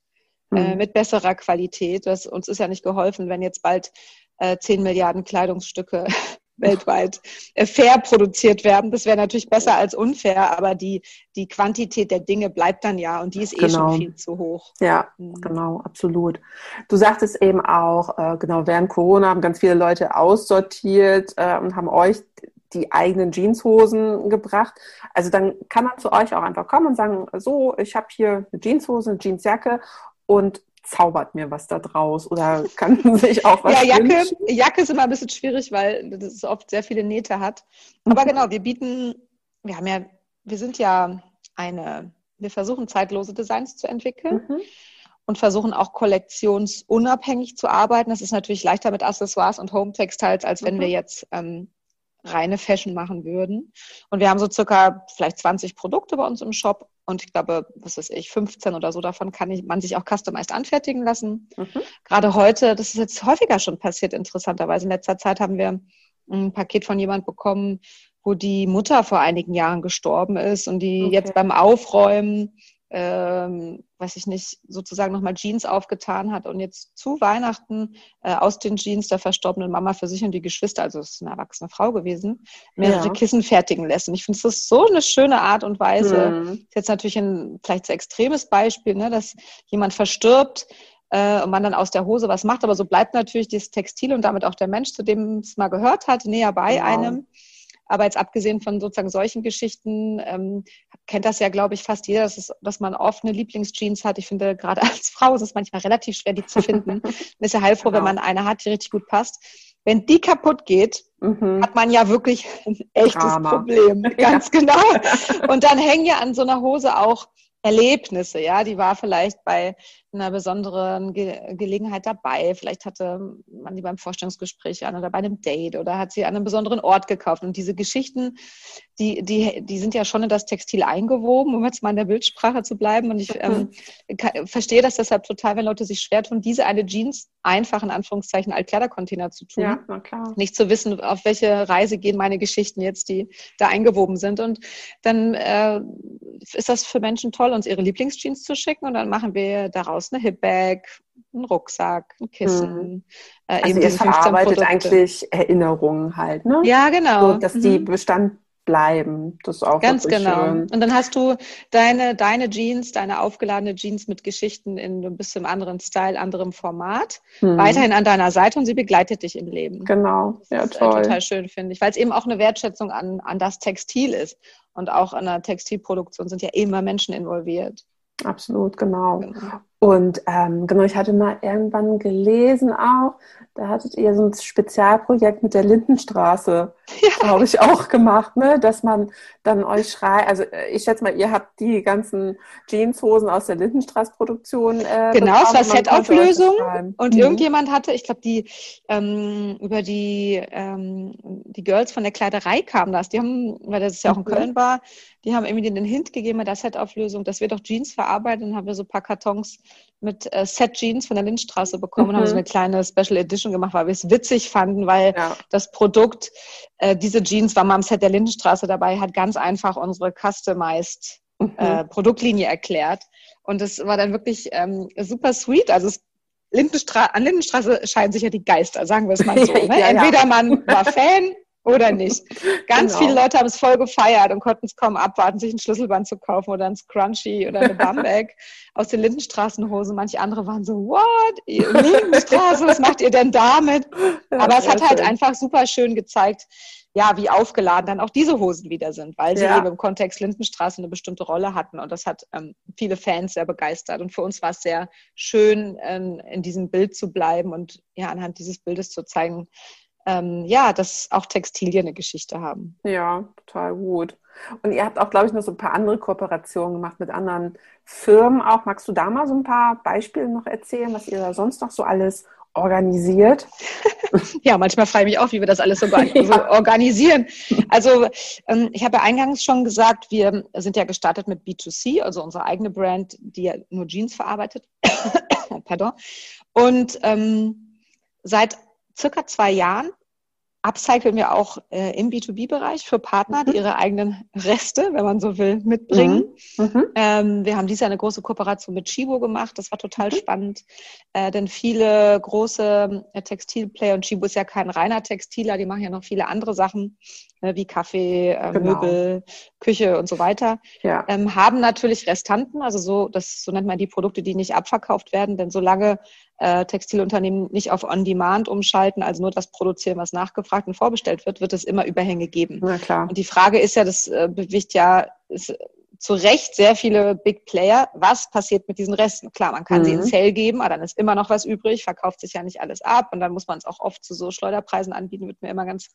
Mhm. Äh, mit besserer Qualität. Das, uns ist ja nicht geholfen, wenn jetzt bald äh, 10 Milliarden Kleidungsstücke weltweit äh, fair produziert werden. Das wäre natürlich besser als unfair, aber die, die Quantität der Dinge bleibt dann ja und die ist genau. eh schon genau. viel zu hoch. Ja, mhm. genau, absolut. Du sagtest eben auch, äh, genau, während Corona haben ganz viele Leute aussortiert äh, und haben euch die eigenen Jeanshosen gebracht. Also dann kann man zu euch auch einfach kommen und sagen, so, ich habe hier eine Jeanshose, eine Jeansjacke und zaubert mir was da draus oder kann sich auch was Ja, Jacke, Jacke ist immer ein bisschen schwierig, weil das oft sehr viele Nähte hat. Aber mhm. genau, wir bieten, wir haben ja, wir sind ja eine, wir versuchen zeitlose Designs zu entwickeln. Mhm. Und versuchen auch kollektionsunabhängig zu arbeiten. Das ist natürlich leichter mit Accessoires und Home-Textiles, als wenn mhm. wir jetzt ähm, reine Fashion machen würden. Und wir haben so circa vielleicht 20 Produkte bei uns im Shop und ich glaube, was weiß ich, 15 oder so davon kann ich, man sich auch customized anfertigen lassen. Mhm. Gerade heute, das ist jetzt häufiger schon passiert, interessanterweise. In letzter Zeit haben wir ein Paket von jemand bekommen, wo die Mutter vor einigen Jahren gestorben ist und die okay. jetzt beim Aufräumen ähm, weiß ich nicht, sozusagen nochmal Jeans aufgetan hat und jetzt zu Weihnachten äh, aus den Jeans der verstorbenen Mama für sich und die Geschwister, also es ist eine erwachsene Frau gewesen, mehrere ja. Kissen fertigen lässt. Und ich finde, das ist so eine schöne Art und Weise. Mhm. Ist jetzt natürlich ein vielleicht sehr extremes Beispiel, ne, dass jemand verstirbt, äh, und man dann aus der Hose was macht. Aber so bleibt natürlich dieses Textil und damit auch der Mensch, zu dem es mal gehört hat, näher bei genau. einem. Aber jetzt abgesehen von sozusagen solchen Geschichten, ähm, kennt das ja, glaube ich, fast jeder, dass, es, dass man oft eine Lieblingsjeans hat. Ich finde, gerade als Frau ist es manchmal relativ schwer, die zu finden. man ist ja heilfroh, genau. wenn man eine hat, die richtig gut passt. Wenn die kaputt geht, mhm. hat man ja wirklich ein echtes Drama. Problem. Ganz ja. genau. Und dann hängen ja an so einer Hose auch Erlebnisse, ja, die war vielleicht bei einer besonderen Ge Gelegenheit dabei. Vielleicht hatte man die beim Vorstellungsgespräch an oder bei einem Date oder hat sie an einem besonderen Ort gekauft. Und diese Geschichten, die, die, die sind ja schon in das Textil eingewoben, um jetzt mal in der Bildsprache zu bleiben. Und ich ähm, kann, verstehe das deshalb total, wenn Leute sich schwer tun, diese eine Jeans einfach in Anführungszeichen Altkleidercontainer zu tun. Ja, na klar. Nicht zu wissen, auf welche Reise gehen meine Geschichten jetzt, die da eingewoben sind. Und dann äh, ist das für Menschen toll, uns ihre Lieblingsjeans zu schicken und dann machen wir daraus eine Hipbag, einen Rucksack, ein Kissen. Hm. Äh, also ihr verarbeitet eigentlich Erinnerungen halt, ne? Ja, genau. So, dass mhm. die Bestand bleiben. Das ist auch ganz genau. Schön. Und dann hast du deine deine Jeans, deine aufgeladene Jeans mit Geschichten in ein bisschen anderen Style, anderem Format, hm. weiterhin an deiner Seite und sie begleitet dich im Leben. Genau, ja das toll. Total schön finde ich, weil es eben auch eine Wertschätzung an an das Textil ist und auch an der Textilproduktion sind ja immer Menschen involviert. Absolut, genau. genau. Und ähm, genau, ich hatte mal irgendwann gelesen auch, da hattet ihr so ein Spezialprojekt mit der Lindenstraße, ja. glaube ich, auch gemacht, ne? dass man dann euch schreibt, also äh, ich schätze mal, ihr habt die ganzen Jeanshosen aus der Lindenstraße-Produktion. Äh, genau, es war Setauflösung und mhm. irgendjemand hatte, ich glaube, die ähm, über die, ähm, die Girls von der Kleiderei kamen das, die haben, weil das ja auch in mhm. Köln war, die haben irgendwie den Hint gegeben mit der Setauflösung, dass wir doch Jeans verarbeiten, dann haben wir so ein paar Kartons mit äh, Set Jeans von der Lindstraße bekommen mhm. und haben so mhm. eine kleine Special Edition gemacht, weil wir es witzig fanden, weil ja. das Produkt, äh, diese Jeans war mal am Set der Lindenstraße dabei, hat ganz einfach unsere customized mhm. äh, Produktlinie erklärt. Und das war dann wirklich ähm, super sweet. Also es Lindenstraße, an Lindenstraße scheinen sich ja die Geister, sagen wir es mal so. Ne? ja, Entweder ja. man war Fan oder nicht. Ganz genau. viele Leute haben es voll gefeiert und konnten es kaum abwarten, sich ein Schlüsselband zu kaufen oder ein Scrunchie oder eine Bumback aus den Lindenstraßenhosen. Manche andere waren so, what? Lindenstraße, was macht ihr denn damit? Aber es hat halt einfach super schön gezeigt, ja, wie aufgeladen dann auch diese Hosen wieder sind, weil sie ja. eben im Kontext Lindenstraße eine bestimmte Rolle hatten. Und das hat ähm, viele Fans sehr begeistert. Und für uns war es sehr schön, ähm, in diesem Bild zu bleiben und ja, anhand dieses Bildes zu zeigen, ähm, ja, dass auch Textilien eine Geschichte haben. Ja, total gut. Und ihr habt auch, glaube ich, noch so ein paar andere Kooperationen gemacht mit anderen Firmen auch. Magst du da mal so ein paar Beispiele noch erzählen, was ihr da sonst noch so alles organisiert? ja, manchmal frage ich mich auch, wie wir das alles so, ja. organisieren. Also ähm, ich habe ja eingangs schon gesagt, wir sind ja gestartet mit B2C, also unsere eigene Brand, die ja nur Jeans verarbeitet. Pardon. Und ähm, seit circa zwei Jahren upcyclen wir auch äh, im B2B-Bereich für Partner, mhm. die ihre eigenen Reste, wenn man so will, mitbringen. Mhm. mhm. Ähm, wir haben dieses Jahr eine große Kooperation mit Chibo gemacht. Das war total mhm. spannend, äh, denn viele große äh, Textilplayer und Chibo ist ja kein reiner Textiler, die machen ja noch viele andere Sachen äh, wie Kaffee, äh, genau. Möbel, Küche und so weiter, ja. ähm, haben natürlich Restanten, also so, das, so nennt man die Produkte, die nicht abverkauft werden, denn solange äh, Textilunternehmen nicht auf On-Demand umschalten, also nur das produzieren, was nachgefragt und vorbestellt wird, wird es immer Überhänge geben. Na klar. Und die Frage ist ja, das äh, bewegt ja ist, zu Recht sehr viele Big Player. Was passiert mit diesen Resten? Klar, man kann mhm. sie in Sale geben, aber dann ist immer noch was übrig, verkauft sich ja nicht alles ab und dann muss man es auch oft zu so Schleuderpreisen anbieten, wird mir immer ganz,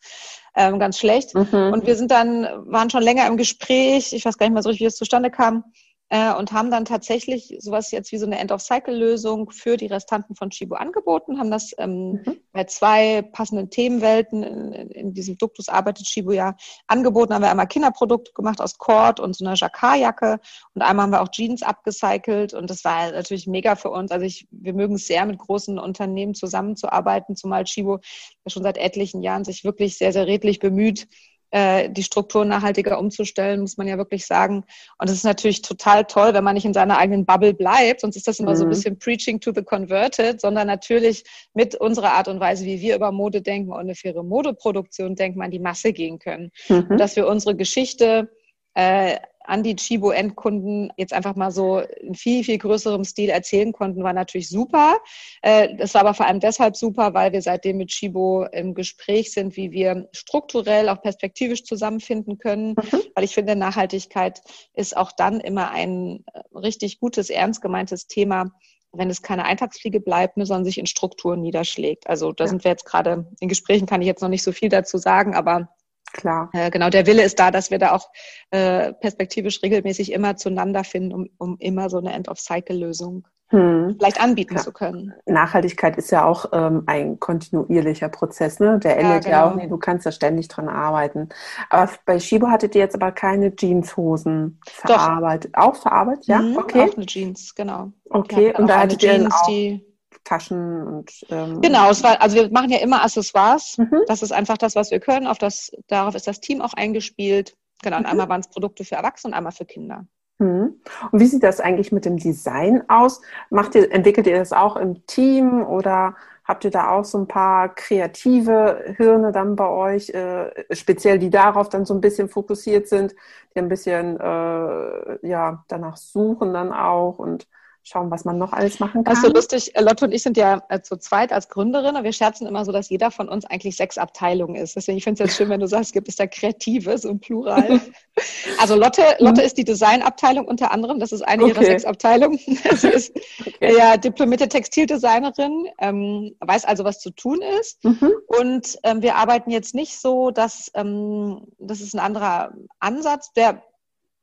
ähm, ganz schlecht. Mhm. Und wir sind dann, waren schon länger im Gespräch, ich weiß gar nicht mehr so richtig, wie es zustande kam, äh, und haben dann tatsächlich sowas jetzt wie so eine End-of-Cycle-Lösung für die Restanten von Chibo angeboten, haben das ähm, mhm. bei zwei passenden Themenwelten in, in, diesem Duktus arbeitet Chibo ja angeboten. Haben wir einmal Kinderprodukte gemacht aus Cord und so einer Jacquard-Jacke und einmal haben wir auch Jeans abgecycelt und das war natürlich mega für uns. Also ich, wir mögen es sehr, mit großen Unternehmen zusammenzuarbeiten, zumal Chibo schon seit etlichen Jahren sich wirklich sehr, sehr redlich bemüht, äh, die Strukturen nachhaltiger umzustellen, muss man ja wirklich sagen. Und es ist natürlich total toll, wenn man nicht in seiner eigenen Bubble bleibt, sonst ist das immer mhm. so ein mhm. bisschen Preaching to the Converted, sondern natürlich mit unserer Art und Weise, wie wir über Mode denken und eine faire Modeproduktion denken, an die Masse gehen können. Mhm. Und dass wir unsere Geschichte äh, an die Chibo-Endkunden jetzt einfach mal so in viel, viel größerem Stil erzählen konnten, war natürlich super. Äh, das war aber vor allem deshalb super, weil wir seitdem mit Chibo im Gespräch sind, wie wir strukturell, auch perspektivisch zusammenfinden können. Mhm. Weil ich finde, Nachhaltigkeit ist auch dann immer ein äh, richtig gutes, ernst gemeintes Thema, wenn es keine Eintagsfliege bleibt, sondern sich in Strukturen niederschlägt. Also da ja. sind wir jetzt gerade in Gesprächen, kann ich jetzt noch nicht so viel dazu sagen, aber Klar. Äh, genau, der Wille ist da, dass wir da auch äh, perspektivisch regelmäßig immer zueinander finden, um, um immer so eine End-of-Cycle-Lösung hm. vielleicht anbieten ja. zu können. Nachhaltigkeit ist ja auch ähm, ein kontinuierlicher Prozess, ne? Der endet ja, genau. ja auch nicht, du kannst da ständig dran arbeiten. Aber bei Shibo hattet ihr jetzt aber keine Jeanshosen verarbeitet. Doch. Auch verarbeitet, ja? Mhm, okay. Auch eine Jeans, genau. Okay, und da hattet Jeans, ihr auch die Taschen und ähm genau, es war, also wir machen ja immer Accessoires. Mhm. Das ist einfach das, was wir können. Auf das, darauf ist das Team auch eingespielt. Genau, und mhm. einmal waren es Produkte für Erwachsene und einmal für Kinder. Mhm. Und wie sieht das eigentlich mit dem Design aus? Macht ihr, entwickelt ihr das auch im Team oder habt ihr da auch so ein paar kreative Hirne dann bei euch, äh, speziell die darauf dann so ein bisschen fokussiert sind, die ein bisschen äh, ja danach suchen dann auch und schauen, was man noch alles machen kann. Also lustig, äh, Lotte und ich sind ja äh, zu zweit als Gründerin und wir scherzen immer so, dass jeder von uns eigentlich sechs Abteilungen ist. Deswegen ich finde es jetzt schön, wenn du sagst, gibt es da Kreative, so ein Plural. also Lotte, Lotte ist die Designabteilung unter anderem, das ist eine okay. ihrer sechs Abteilungen. Sie ist okay. ja diplomierte Textildesignerin, ähm, weiß also, was zu tun ist. Mhm. Und ähm, wir arbeiten jetzt nicht so, dass ähm, das ist ein anderer Ansatz, der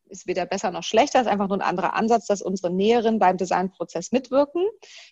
ist weder besser noch schlechter, ist einfach nur ein anderer Ansatz, dass unsere Näheren beim Designprozess mitwirken.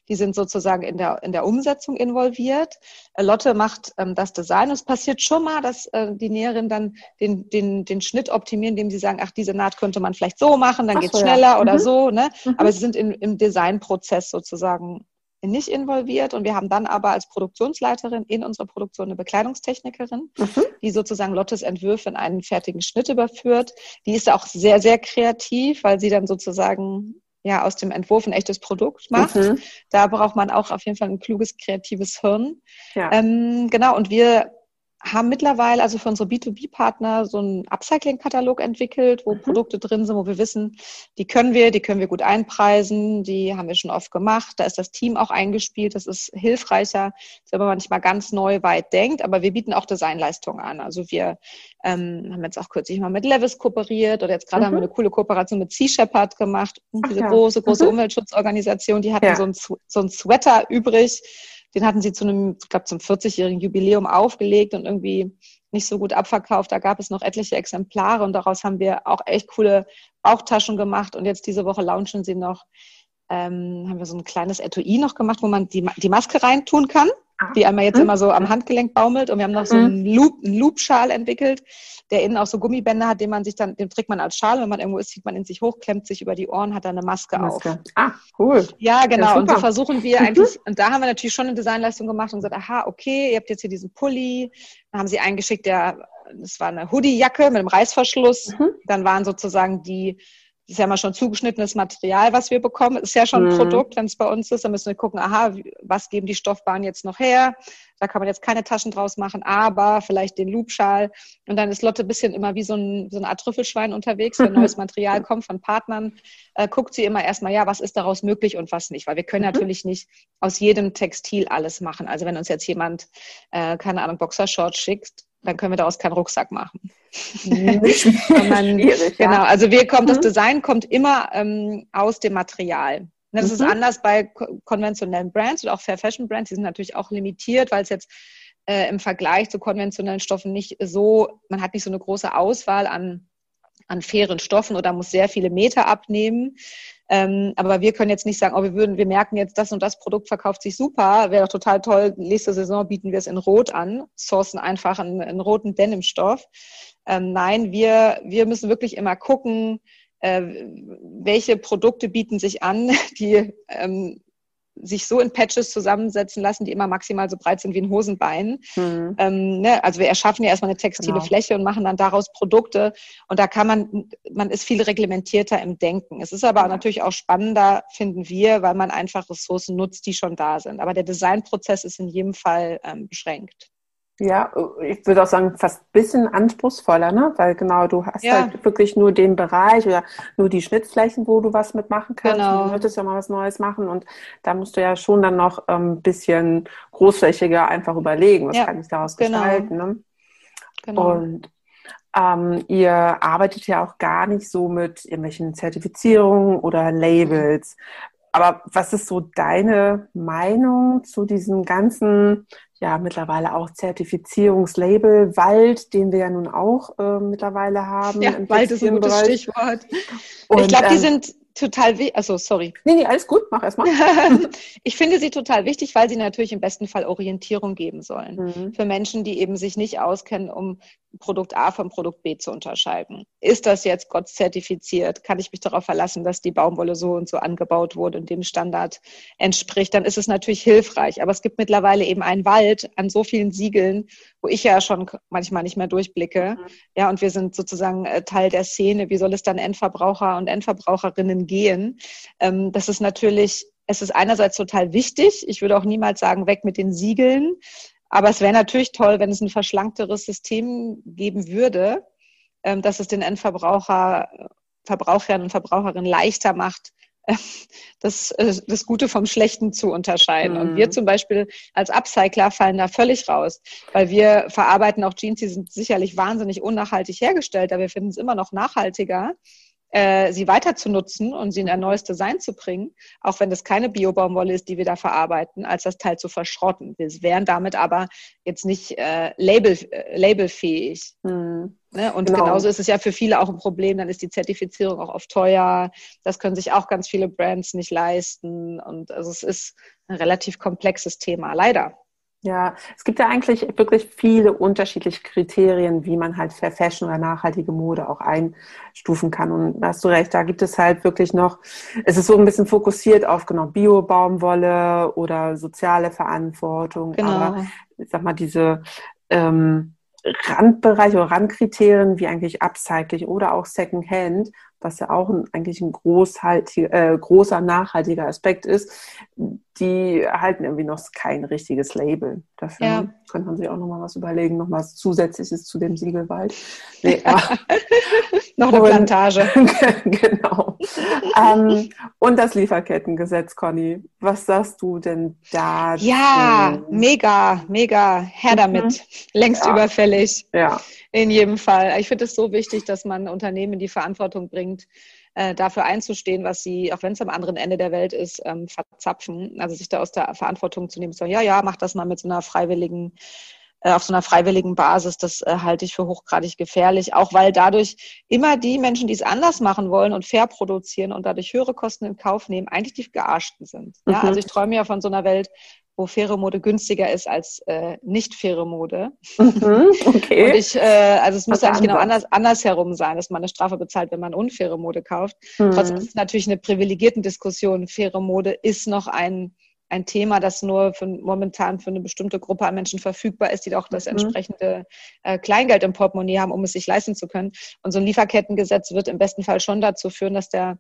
Die sind sozusagen in der, in der Umsetzung involviert. Äh, Lotte macht ähm, das Design. Es passiert schon mal, dass äh, die Näheren dann den, den, den Schnitt optimieren, indem sie sagen, ach, diese Naht könnte man vielleicht so machen, dann geht es so, schneller ja. oder mhm. so. Ne? Mhm. Aber sie sind in, im Designprozess sozusagen nicht involviert und wir haben dann aber als Produktionsleiterin in unserer Produktion eine Bekleidungstechnikerin, mhm. die sozusagen Lottes Entwürfe in einen fertigen Schnitt überführt. Die ist auch sehr, sehr kreativ, weil sie dann sozusagen ja aus dem Entwurf ein echtes Produkt macht. Mhm. Da braucht man auch auf jeden Fall ein kluges, kreatives Hirn. Ja. Ähm, genau, und wir haben mittlerweile also für unsere B2B-Partner so einen Upcycling-Katalog entwickelt, wo mhm. Produkte drin sind, wo wir wissen, die können wir, die können wir gut einpreisen, die haben wir schon oft gemacht. Da ist das Team auch eingespielt, das ist hilfreicher, wenn man manchmal ganz neu weit denkt, aber wir bieten auch Designleistungen an. Also wir ähm, haben jetzt auch kürzlich mal mit Levis kooperiert oder jetzt gerade mhm. haben wir eine coole Kooperation mit Sea Shepherd gemacht, diese ja. große, große mhm. Umweltschutzorganisation, die hatten ja. so, ein, so ein Sweater übrig den hatten sie zu einem, ich glaube, zum 40-jährigen Jubiläum aufgelegt und irgendwie nicht so gut abverkauft. Da gab es noch etliche Exemplare und daraus haben wir auch echt coole Bauchtaschen gemacht. Und jetzt diese Woche launchen sie noch, ähm, haben wir so ein kleines Etui noch gemacht, wo man die, die Maske reintun kann die einmal jetzt mhm. immer so am Handgelenk baumelt. Und wir haben noch so einen Loop, einen Loop-Schal entwickelt, der innen auch so Gummibänder hat, den man sich dann, den trägt man als Schal. Wenn man irgendwo ist, zieht man in sich hoch, klemmt sich über die Ohren, hat dann eine Maske, Maske. auf. Ah, cool. Ja, genau. Ja, und so versuchen wir mhm. eigentlich, und da haben wir natürlich schon eine Designleistung gemacht und gesagt, aha, okay, ihr habt jetzt hier diesen Pulli. Dann haben sie eingeschickt, der, das war eine Hoodie-Jacke mit einem Reißverschluss. Mhm. Dann waren sozusagen die, ist ja mal schon zugeschnittenes Material, was wir bekommen. Das ist ja schon ein mhm. Produkt, wenn es bei uns ist. Dann müssen wir gucken, aha, was geben die Stoffbahnen jetzt noch her? Da kann man jetzt keine Taschen draus machen, aber vielleicht den Loopschal. Und dann ist Lotte ein bisschen immer wie so, ein, so eine Art Trüffelschwein unterwegs. Wenn neues Material kommt von Partnern, äh, guckt sie immer erstmal, ja, was ist daraus möglich und was nicht. Weil wir können mhm. natürlich nicht aus jedem Textil alles machen. Also wenn uns jetzt jemand, äh, keine Ahnung, Boxershorts schickt, dann können wir daraus keinen Rucksack machen. Sondern, genau, also wir kommen, das mhm. Design kommt immer ähm, aus dem Material. Ne, das mhm. ist anders bei konventionellen Brands oder auch Fair Fashion Brands. Die sind natürlich auch limitiert, weil es jetzt äh, im Vergleich zu konventionellen Stoffen nicht so, man hat nicht so eine große Auswahl an, an fairen Stoffen oder muss sehr viele Meter abnehmen. Ähm, aber wir können jetzt nicht sagen, oh, wir würden, wir merken jetzt, das und das Produkt verkauft sich super, wäre doch total toll. Nächste Saison bieten wir es in Rot an, sourcen einfach einen, einen roten Denimstoff. Ähm, nein, wir, wir müssen wirklich immer gucken, äh, welche Produkte bieten sich an, die ähm, sich so in Patches zusammensetzen lassen, die immer maximal so breit sind wie ein Hosenbein. Mhm. Ähm, ne? Also wir erschaffen ja erstmal eine textile genau. Fläche und machen dann daraus Produkte. Und da kann man, man ist viel reglementierter im Denken. Es ist aber ja. natürlich auch spannender, finden wir, weil man einfach Ressourcen nutzt, die schon da sind. Aber der Designprozess ist in jedem Fall ähm, beschränkt. Ja, ich würde auch sagen, fast ein bisschen anspruchsvoller, ne? Weil genau, du hast ja. halt wirklich nur den Bereich oder nur die Schnittflächen, wo du was mitmachen kannst. Genau. Du würdest ja mal was Neues machen und da musst du ja schon dann noch ein ähm, bisschen großflächiger einfach überlegen, was ja. kann ich daraus genau. gestalten. Ne? Genau. Und ähm, ihr arbeitet ja auch gar nicht so mit irgendwelchen Zertifizierungen oder Labels. Aber was ist so deine Meinung zu diesem ganzen ja mittlerweile auch Zertifizierungslabel Wald, den wir ja nun auch äh, mittlerweile haben. Ja, Wald ist ein gutes Stichwort. Und, ich glaube, die ähm, sind total wichtig, also sorry. Nee, nee, alles gut, mach erstmal. ich finde sie total wichtig, weil sie natürlich im besten Fall Orientierung geben sollen. Mhm. Für Menschen, die eben sich nicht auskennen, um Produkt A vom Produkt B zu unterscheiden. Ist das jetzt Gott zertifiziert? Kann ich mich darauf verlassen, dass die Baumwolle so und so angebaut wurde und dem Standard entspricht? Dann ist es natürlich hilfreich. Aber es gibt mittlerweile eben einen Wald an so vielen Siegeln, wo ich ja schon manchmal nicht mehr durchblicke. Mhm. Ja, und wir sind sozusagen äh, Teil der Szene. Wie soll es dann Endverbraucher und Endverbraucherinnen gehen. Ähm, das ist natürlich, es ist einerseits total wichtig. Ich würde auch niemals sagen, weg mit den Siegeln. Aber es wäre natürlich toll, wenn es ein verschlankteres System geben würde, ähm, dass es den Endverbraucher, Verbraucherinnen und Verbraucherinnen leichter macht, das, äh, das Gute vom Schlechten zu unterscheiden. Mhm. Und wir mhm. zum Beispiel als Upcycler fallen da völlig raus, weil wir verarbeiten auch Jeans, die sind sicherlich wahnsinnig unnachhaltig hergestellt, aber wir finden es immer noch nachhaltiger, äh, sie weiter zu nutzen und sie in ein neues Design zu bringen, auch wenn das keine Biobaumwolle ist, die wir da verarbeiten, als das Teil zu verschrotten. Wir wären damit aber jetzt nicht äh, label, äh, labelfähig. Hm. Ne? Und genau. genauso ist es ja für viele auch ein Problem, dann ist die Zertifizierung auch oft teuer. Das können sich auch ganz viele Brands nicht leisten. Und also es ist ein relativ komplexes Thema, leider. Ja, es gibt ja eigentlich wirklich viele unterschiedliche Kriterien, wie man halt Fair Fashion oder nachhaltige Mode auch einstufen kann. Und da hast du recht, da gibt es halt wirklich noch, es ist so ein bisschen fokussiert auf genau Bio-Baumwolle oder soziale Verantwortung. Genau. Aber ich sag mal, diese ähm, Randbereiche oder Randkriterien wie eigentlich Upcycling oder auch Secondhand, was ja auch ein, eigentlich ein äh, großer nachhaltiger Aspekt ist, die erhalten irgendwie noch kein richtiges Label. Dafür ja. könnte man sich auch nochmal was überlegen, noch was Zusätzliches zu dem Siegelwald. Nee, noch eine und, Plantage. genau. ähm, und das Lieferkettengesetz, Conny. Was sagst du denn da? Ja, mega, mega. Her damit. Mhm. Längst ja. überfällig. Ja. In jedem Fall. Ich finde es so wichtig, dass man Unternehmen die Verantwortung bringt, äh, dafür einzustehen, was sie, auch wenn es am anderen Ende der Welt ist, ähm, verzapfen. Also sich da aus der Verantwortung zu nehmen, zu sagen, ja, ja, mach das mal mit so einer freiwilligen äh, auf so einer freiwilligen Basis, das äh, halte ich für hochgradig gefährlich, auch weil dadurch immer die Menschen, die es anders machen wollen und fair produzieren und dadurch höhere Kosten in Kauf nehmen, eigentlich die Gearschten sind. Ja, mhm. also ich träume ja von so einer Welt, wo faire Mode günstiger ist als äh, nicht faire Mode. Mhm, okay. Und ich, äh, also es muss eigentlich genau anders, andersherum sein, dass man eine Strafe bezahlt, wenn man unfaire Mode kauft. Mhm. Trotzdem ist es natürlich eine privilegierten Diskussion. Faire Mode ist noch ein ein Thema, das nur für, momentan für eine bestimmte Gruppe an Menschen verfügbar ist, die auch das mhm. entsprechende äh, Kleingeld im Portemonnaie haben, um es sich leisten zu können. Und so ein Lieferkettengesetz wird im besten Fall schon dazu führen, dass der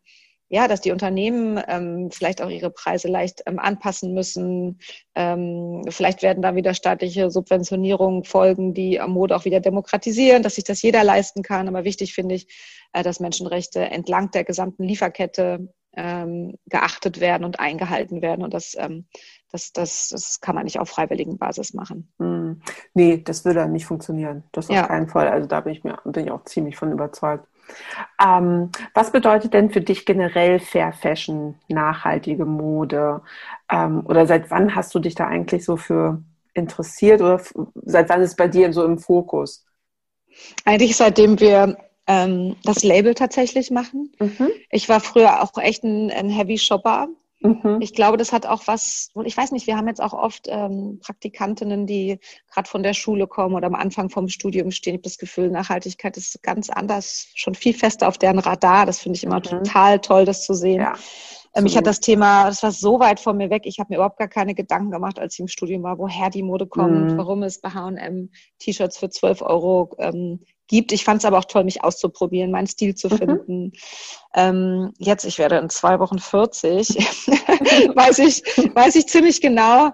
ja, dass die Unternehmen ähm, vielleicht auch ihre Preise leicht ähm, anpassen müssen. Ähm, vielleicht werden da wieder staatliche Subventionierungen folgen, die Mode auch wieder demokratisieren, dass sich das jeder leisten kann. Aber wichtig finde ich, äh, dass Menschenrechte entlang der gesamten Lieferkette ähm, geachtet werden und eingehalten werden. Und das, ähm, das, das, das kann man nicht auf freiwilligen Basis machen. Mm, nee, das würde nicht funktionieren. Das auf ja. keinen Fall. Also da bin ich mir bin ich auch ziemlich von überzeugt. Ähm, was bedeutet denn für dich generell Fair Fashion, nachhaltige Mode? Ähm, oder seit wann hast du dich da eigentlich so für interessiert oder seit wann ist es bei dir so im Fokus? Eigentlich seitdem wir ähm, das Label tatsächlich machen. Mhm. Ich war früher auch echt ein, ein Heavy Shopper. Mhm. Ich glaube, das hat auch was, ich weiß nicht, wir haben jetzt auch oft ähm, Praktikantinnen, die gerade von der Schule kommen oder am Anfang vom Studium stehen. Ich habe das Gefühl, Nachhaltigkeit ist ganz anders, schon viel fester auf deren Radar. Das finde ich immer mhm. total toll, das zu sehen. Ja. Ähm, mich hat das Thema, das war so weit von mir weg. Ich habe mir überhaupt gar keine Gedanken gemacht, als ich im Studium war, woher die Mode kommt, mhm. warum es bei H&M T-Shirts für 12 Euro ähm, gibt. Ich fand es aber auch toll, mich auszuprobieren, meinen Stil zu mhm. finden. Mhm. Ähm, jetzt, ich werde in zwei Wochen 40, weiß ich, weiß ich ziemlich genau,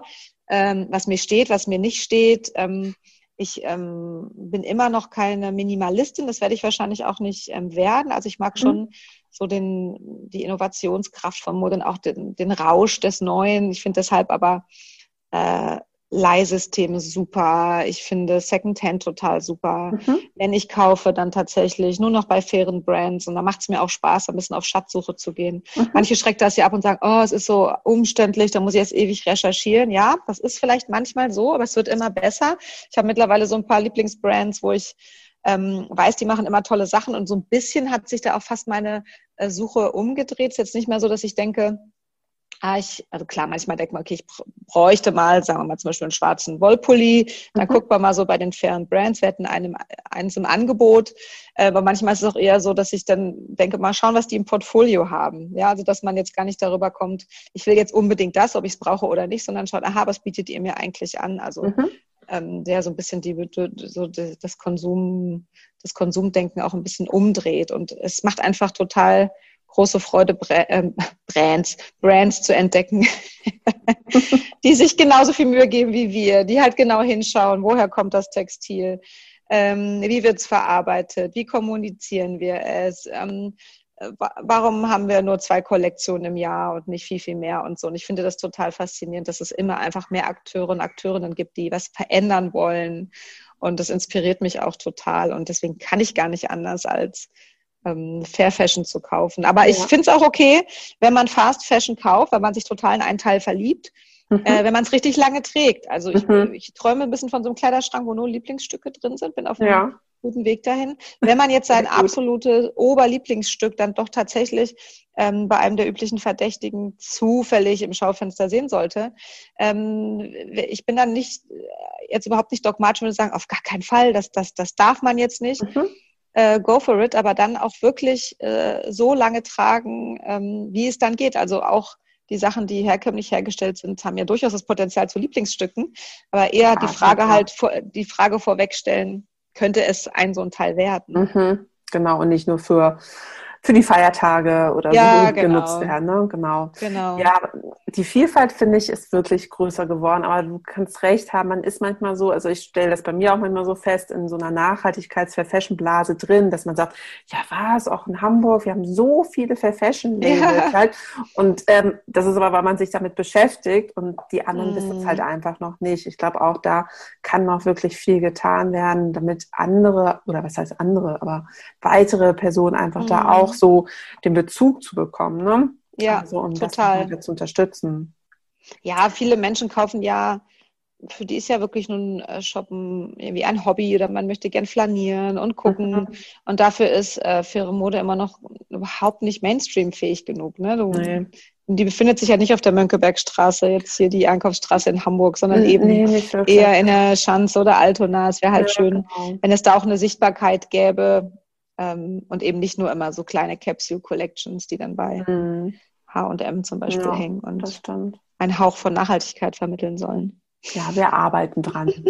ähm, was mir steht, was mir nicht steht. Ähm, ich ähm, bin immer noch keine Minimalistin, das werde ich wahrscheinlich auch nicht ähm, werden. Also ich mag mhm. schon mhm. so den, die Innovationskraft von Mode und auch den, den Rausch des Neuen. Ich finde deshalb aber äh, Leihsysteme super. Ich finde Secondhand total super. Mhm. Wenn ich kaufe, dann tatsächlich nur noch bei fairen Brands. Und da macht es mir auch Spaß, ein bisschen auf Schatzsuche zu gehen. Mhm. Manche schreckt das ja ab und sagen, oh, es ist so umständlich, da muss ich jetzt ewig recherchieren. Ja, das ist vielleicht manchmal so, aber es wird immer besser. Ich habe mittlerweile so ein paar Lieblingsbrands, wo ich ähm, weiß, die machen immer tolle Sachen und so ein bisschen hat sich da auch fast meine Suche umgedreht. Es ist jetzt nicht mehr so, dass ich denke, ah, ich, also klar, manchmal denkt man, okay, ich bräuchte mal, sagen wir mal zum Beispiel einen schwarzen Wollpulli. Dann mhm. guckt man mal so bei den fairen Brands. Wir hätten einem, eins im Angebot. Äh, aber manchmal ist es auch eher so, dass ich dann denke, mal schauen, was die im Portfolio haben. Ja, also dass man jetzt gar nicht darüber kommt, ich will jetzt unbedingt das, ob ich es brauche oder nicht, sondern schaut, aha, was bietet ihr mir eigentlich an? Also mhm. ähm, der so ein bisschen die, so das Konsum, das Konsumdenken auch ein bisschen umdreht. Und es macht einfach total große Freude, äh, Brands, Brands zu entdecken, die sich genauso viel Mühe geben wie wir, die halt genau hinschauen, woher kommt das Textil, ähm, wie wird es verarbeitet, wie kommunizieren wir es, ähm, warum haben wir nur zwei Kollektionen im Jahr und nicht viel, viel mehr und so. Und ich finde das total faszinierend, dass es immer einfach mehr Akteure und Akteurinnen gibt, die was verändern wollen. Und das inspiriert mich auch total. Und deswegen kann ich gar nicht anders als ähm, Fair Fashion zu kaufen. Aber ich finde es auch okay, wenn man Fast Fashion kauft, weil man sich total in einen Teil verliebt, mhm. äh, wenn man es richtig lange trägt. Also ich, mhm. ich träume ein bisschen von so einem Kleiderschrank, wo nur Lieblingsstücke drin sind, bin auf einem ja. guten Weg dahin. Wenn man jetzt sein absolutes Oberlieblingsstück dann doch tatsächlich ähm, bei einem der üblichen Verdächtigen zufällig im Schaufenster sehen sollte, ähm, ich bin dann nicht jetzt überhaupt nicht dogmatisch und sagen, auf gar keinen Fall, das, das, das darf man jetzt nicht. Mhm äh, go for it, aber dann auch wirklich äh, so lange tragen, ähm, wie es dann geht. Also auch die Sachen, die herkömmlich hergestellt sind, haben ja durchaus das Potenzial zu Lieblingsstücken, aber eher die Frage halt, vor, die Frage vorwegstellen, könnte es ein so ein Teil werden? Mhm, genau, und nicht nur für für die Feiertage oder ja, so genau. genutzt werden. Ne? Genau. genau. Ja, die Vielfalt, finde ich, ist wirklich größer geworden. Aber du kannst recht haben, man ist manchmal so, also ich stelle das bei mir auch manchmal so fest, in so einer Nachhaltigkeits-Fair-Fashion-Blase drin, dass man sagt, ja was, auch in Hamburg, wir haben so viele Fair-Fashion-Labels ja. halt. Und ähm, das ist aber, weil man sich damit beschäftigt und die anderen mm. wissen es halt einfach noch nicht. Ich glaube, auch da kann noch wirklich viel getan werden, damit andere, oder was heißt andere, aber weitere Personen einfach mm. da auch auch so den Bezug zu bekommen. Ne? Ja, also, um total. Das zu unterstützen. Ja, viele Menschen kaufen ja, für die ist ja wirklich nun äh, Shoppen irgendwie ein Hobby oder man möchte gern flanieren und gucken. Mhm. Und dafür ist äh, faire Mode immer noch überhaupt nicht Mainstream-fähig genug. Ne? Du, nee. Die befindet sich ja nicht auf der Mönckebergstraße, jetzt hier die Einkaufsstraße in Hamburg, sondern eben nee, eher in der Schanze oder Altona. Es wäre halt ja, schön, genau. wenn es da auch eine Sichtbarkeit gäbe, ähm, und eben nicht nur immer so kleine Capsule Collections, die dann bei mhm. H&M zum Beispiel ja, hängen und einen Hauch von Nachhaltigkeit vermitteln sollen. Ja, wir arbeiten dran.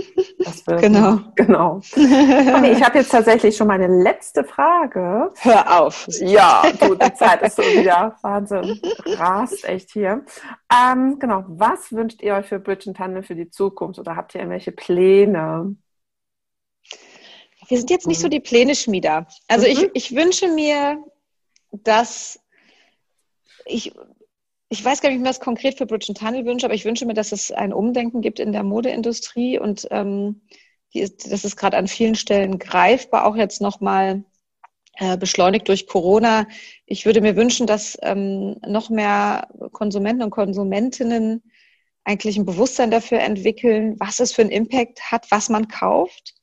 Das wird genau. Genau. Okay, ich habe jetzt tatsächlich schon meine letzte Frage. Hör auf. Ja, du, die Zeit ist so wieder Wahnsinn. Rast echt hier. Ähm, genau. Was wünscht ihr euch für Bridge Tunnel für die Zukunft oder habt ihr irgendwelche Pläne? Wir sind jetzt nicht so mhm. die Pläne-Schmieder. Also mhm. ich, ich wünsche mir, dass ich, ich weiß gar nicht, wie ich mir das konkret für Bridge Tunnel wünsche, aber ich wünsche mir, dass es ein Umdenken gibt in der Modeindustrie und ähm, ist, das ist gerade an vielen Stellen greifbar, auch jetzt nochmal äh, beschleunigt durch Corona. Ich würde mir wünschen, dass ähm, noch mehr Konsumenten und Konsumentinnen eigentlich ein Bewusstsein dafür entwickeln, was es für einen Impact hat, was man kauft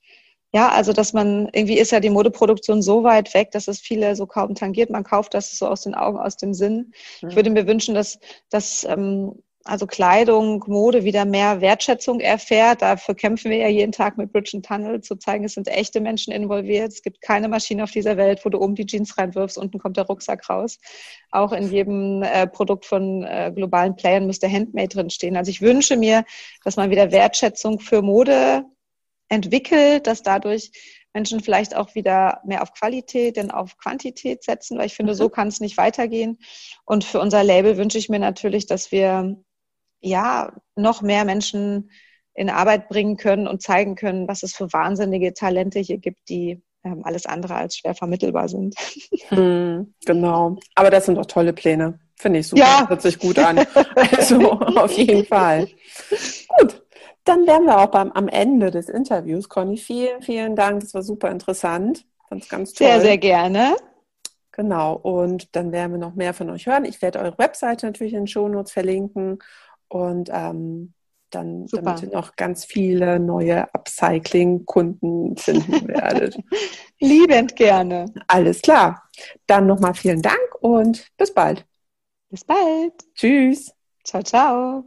ja, also dass man, irgendwie ist ja die Modeproduktion so weit weg, dass es viele so kaum tangiert. Man kauft das so aus den Augen, aus dem Sinn. Mhm. Ich würde mir wünschen, dass, dass ähm, also Kleidung, Mode wieder mehr Wertschätzung erfährt. Dafür kämpfen wir ja jeden Tag mit Bridge and Tunnel, zu zeigen, es sind echte Menschen involviert. Es gibt keine Maschine auf dieser Welt, wo du oben die Jeans reinwirfst, unten kommt der Rucksack raus. Auch in jedem äh, Produkt von äh, globalen Playern müsste Handmade drin stehen. Also ich wünsche mir, dass man wieder Wertschätzung für Mode entwickelt, dass dadurch Menschen vielleicht auch wieder mehr auf Qualität denn auf Quantität setzen, weil ich finde, so mhm. kann es nicht weitergehen. Und für unser Label wünsche ich mir natürlich, dass wir ja noch mehr Menschen in Arbeit bringen können und zeigen können, was es für wahnsinnige Talente hier gibt, die ähm, alles andere als schwer vermittelbar sind. Hm, genau. Aber das sind doch tolle Pläne. Finde ich super. Ja. Hört sich gut an. Also auf jeden Fall. Dann wären wir auch beim, am Ende des Interviews. Conny, vielen, vielen Dank. Das war super interessant. Fand es ganz toll. Sehr, sehr gerne. Genau. Und dann werden wir noch mehr von euch hören. Ich werde eure Webseite natürlich in den Shownotes verlinken. Und ähm, dann, damit ihr noch ganz viele neue Upcycling-Kunden finden werdet. Liebend gerne. Alles klar. Dann nochmal vielen Dank und bis bald. Bis bald. Tschüss. Ciao, ciao.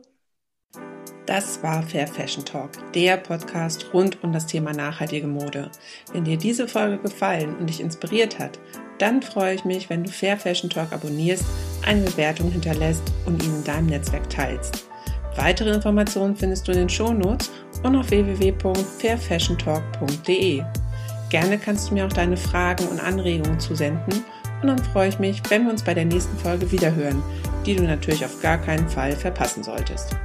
Das war Fair Fashion Talk, der Podcast rund um das Thema nachhaltige Mode. Wenn dir diese Folge gefallen und dich inspiriert hat, dann freue ich mich, wenn du Fair Fashion Talk abonnierst, eine Bewertung hinterlässt und ihn in deinem Netzwerk teilst. Weitere Informationen findest du in den Shownotes und auf www.fairfashiontalk.de. Gerne kannst du mir auch deine Fragen und Anregungen zusenden und dann freue ich mich, wenn wir uns bei der nächsten Folge wiederhören, die du natürlich auf gar keinen Fall verpassen solltest.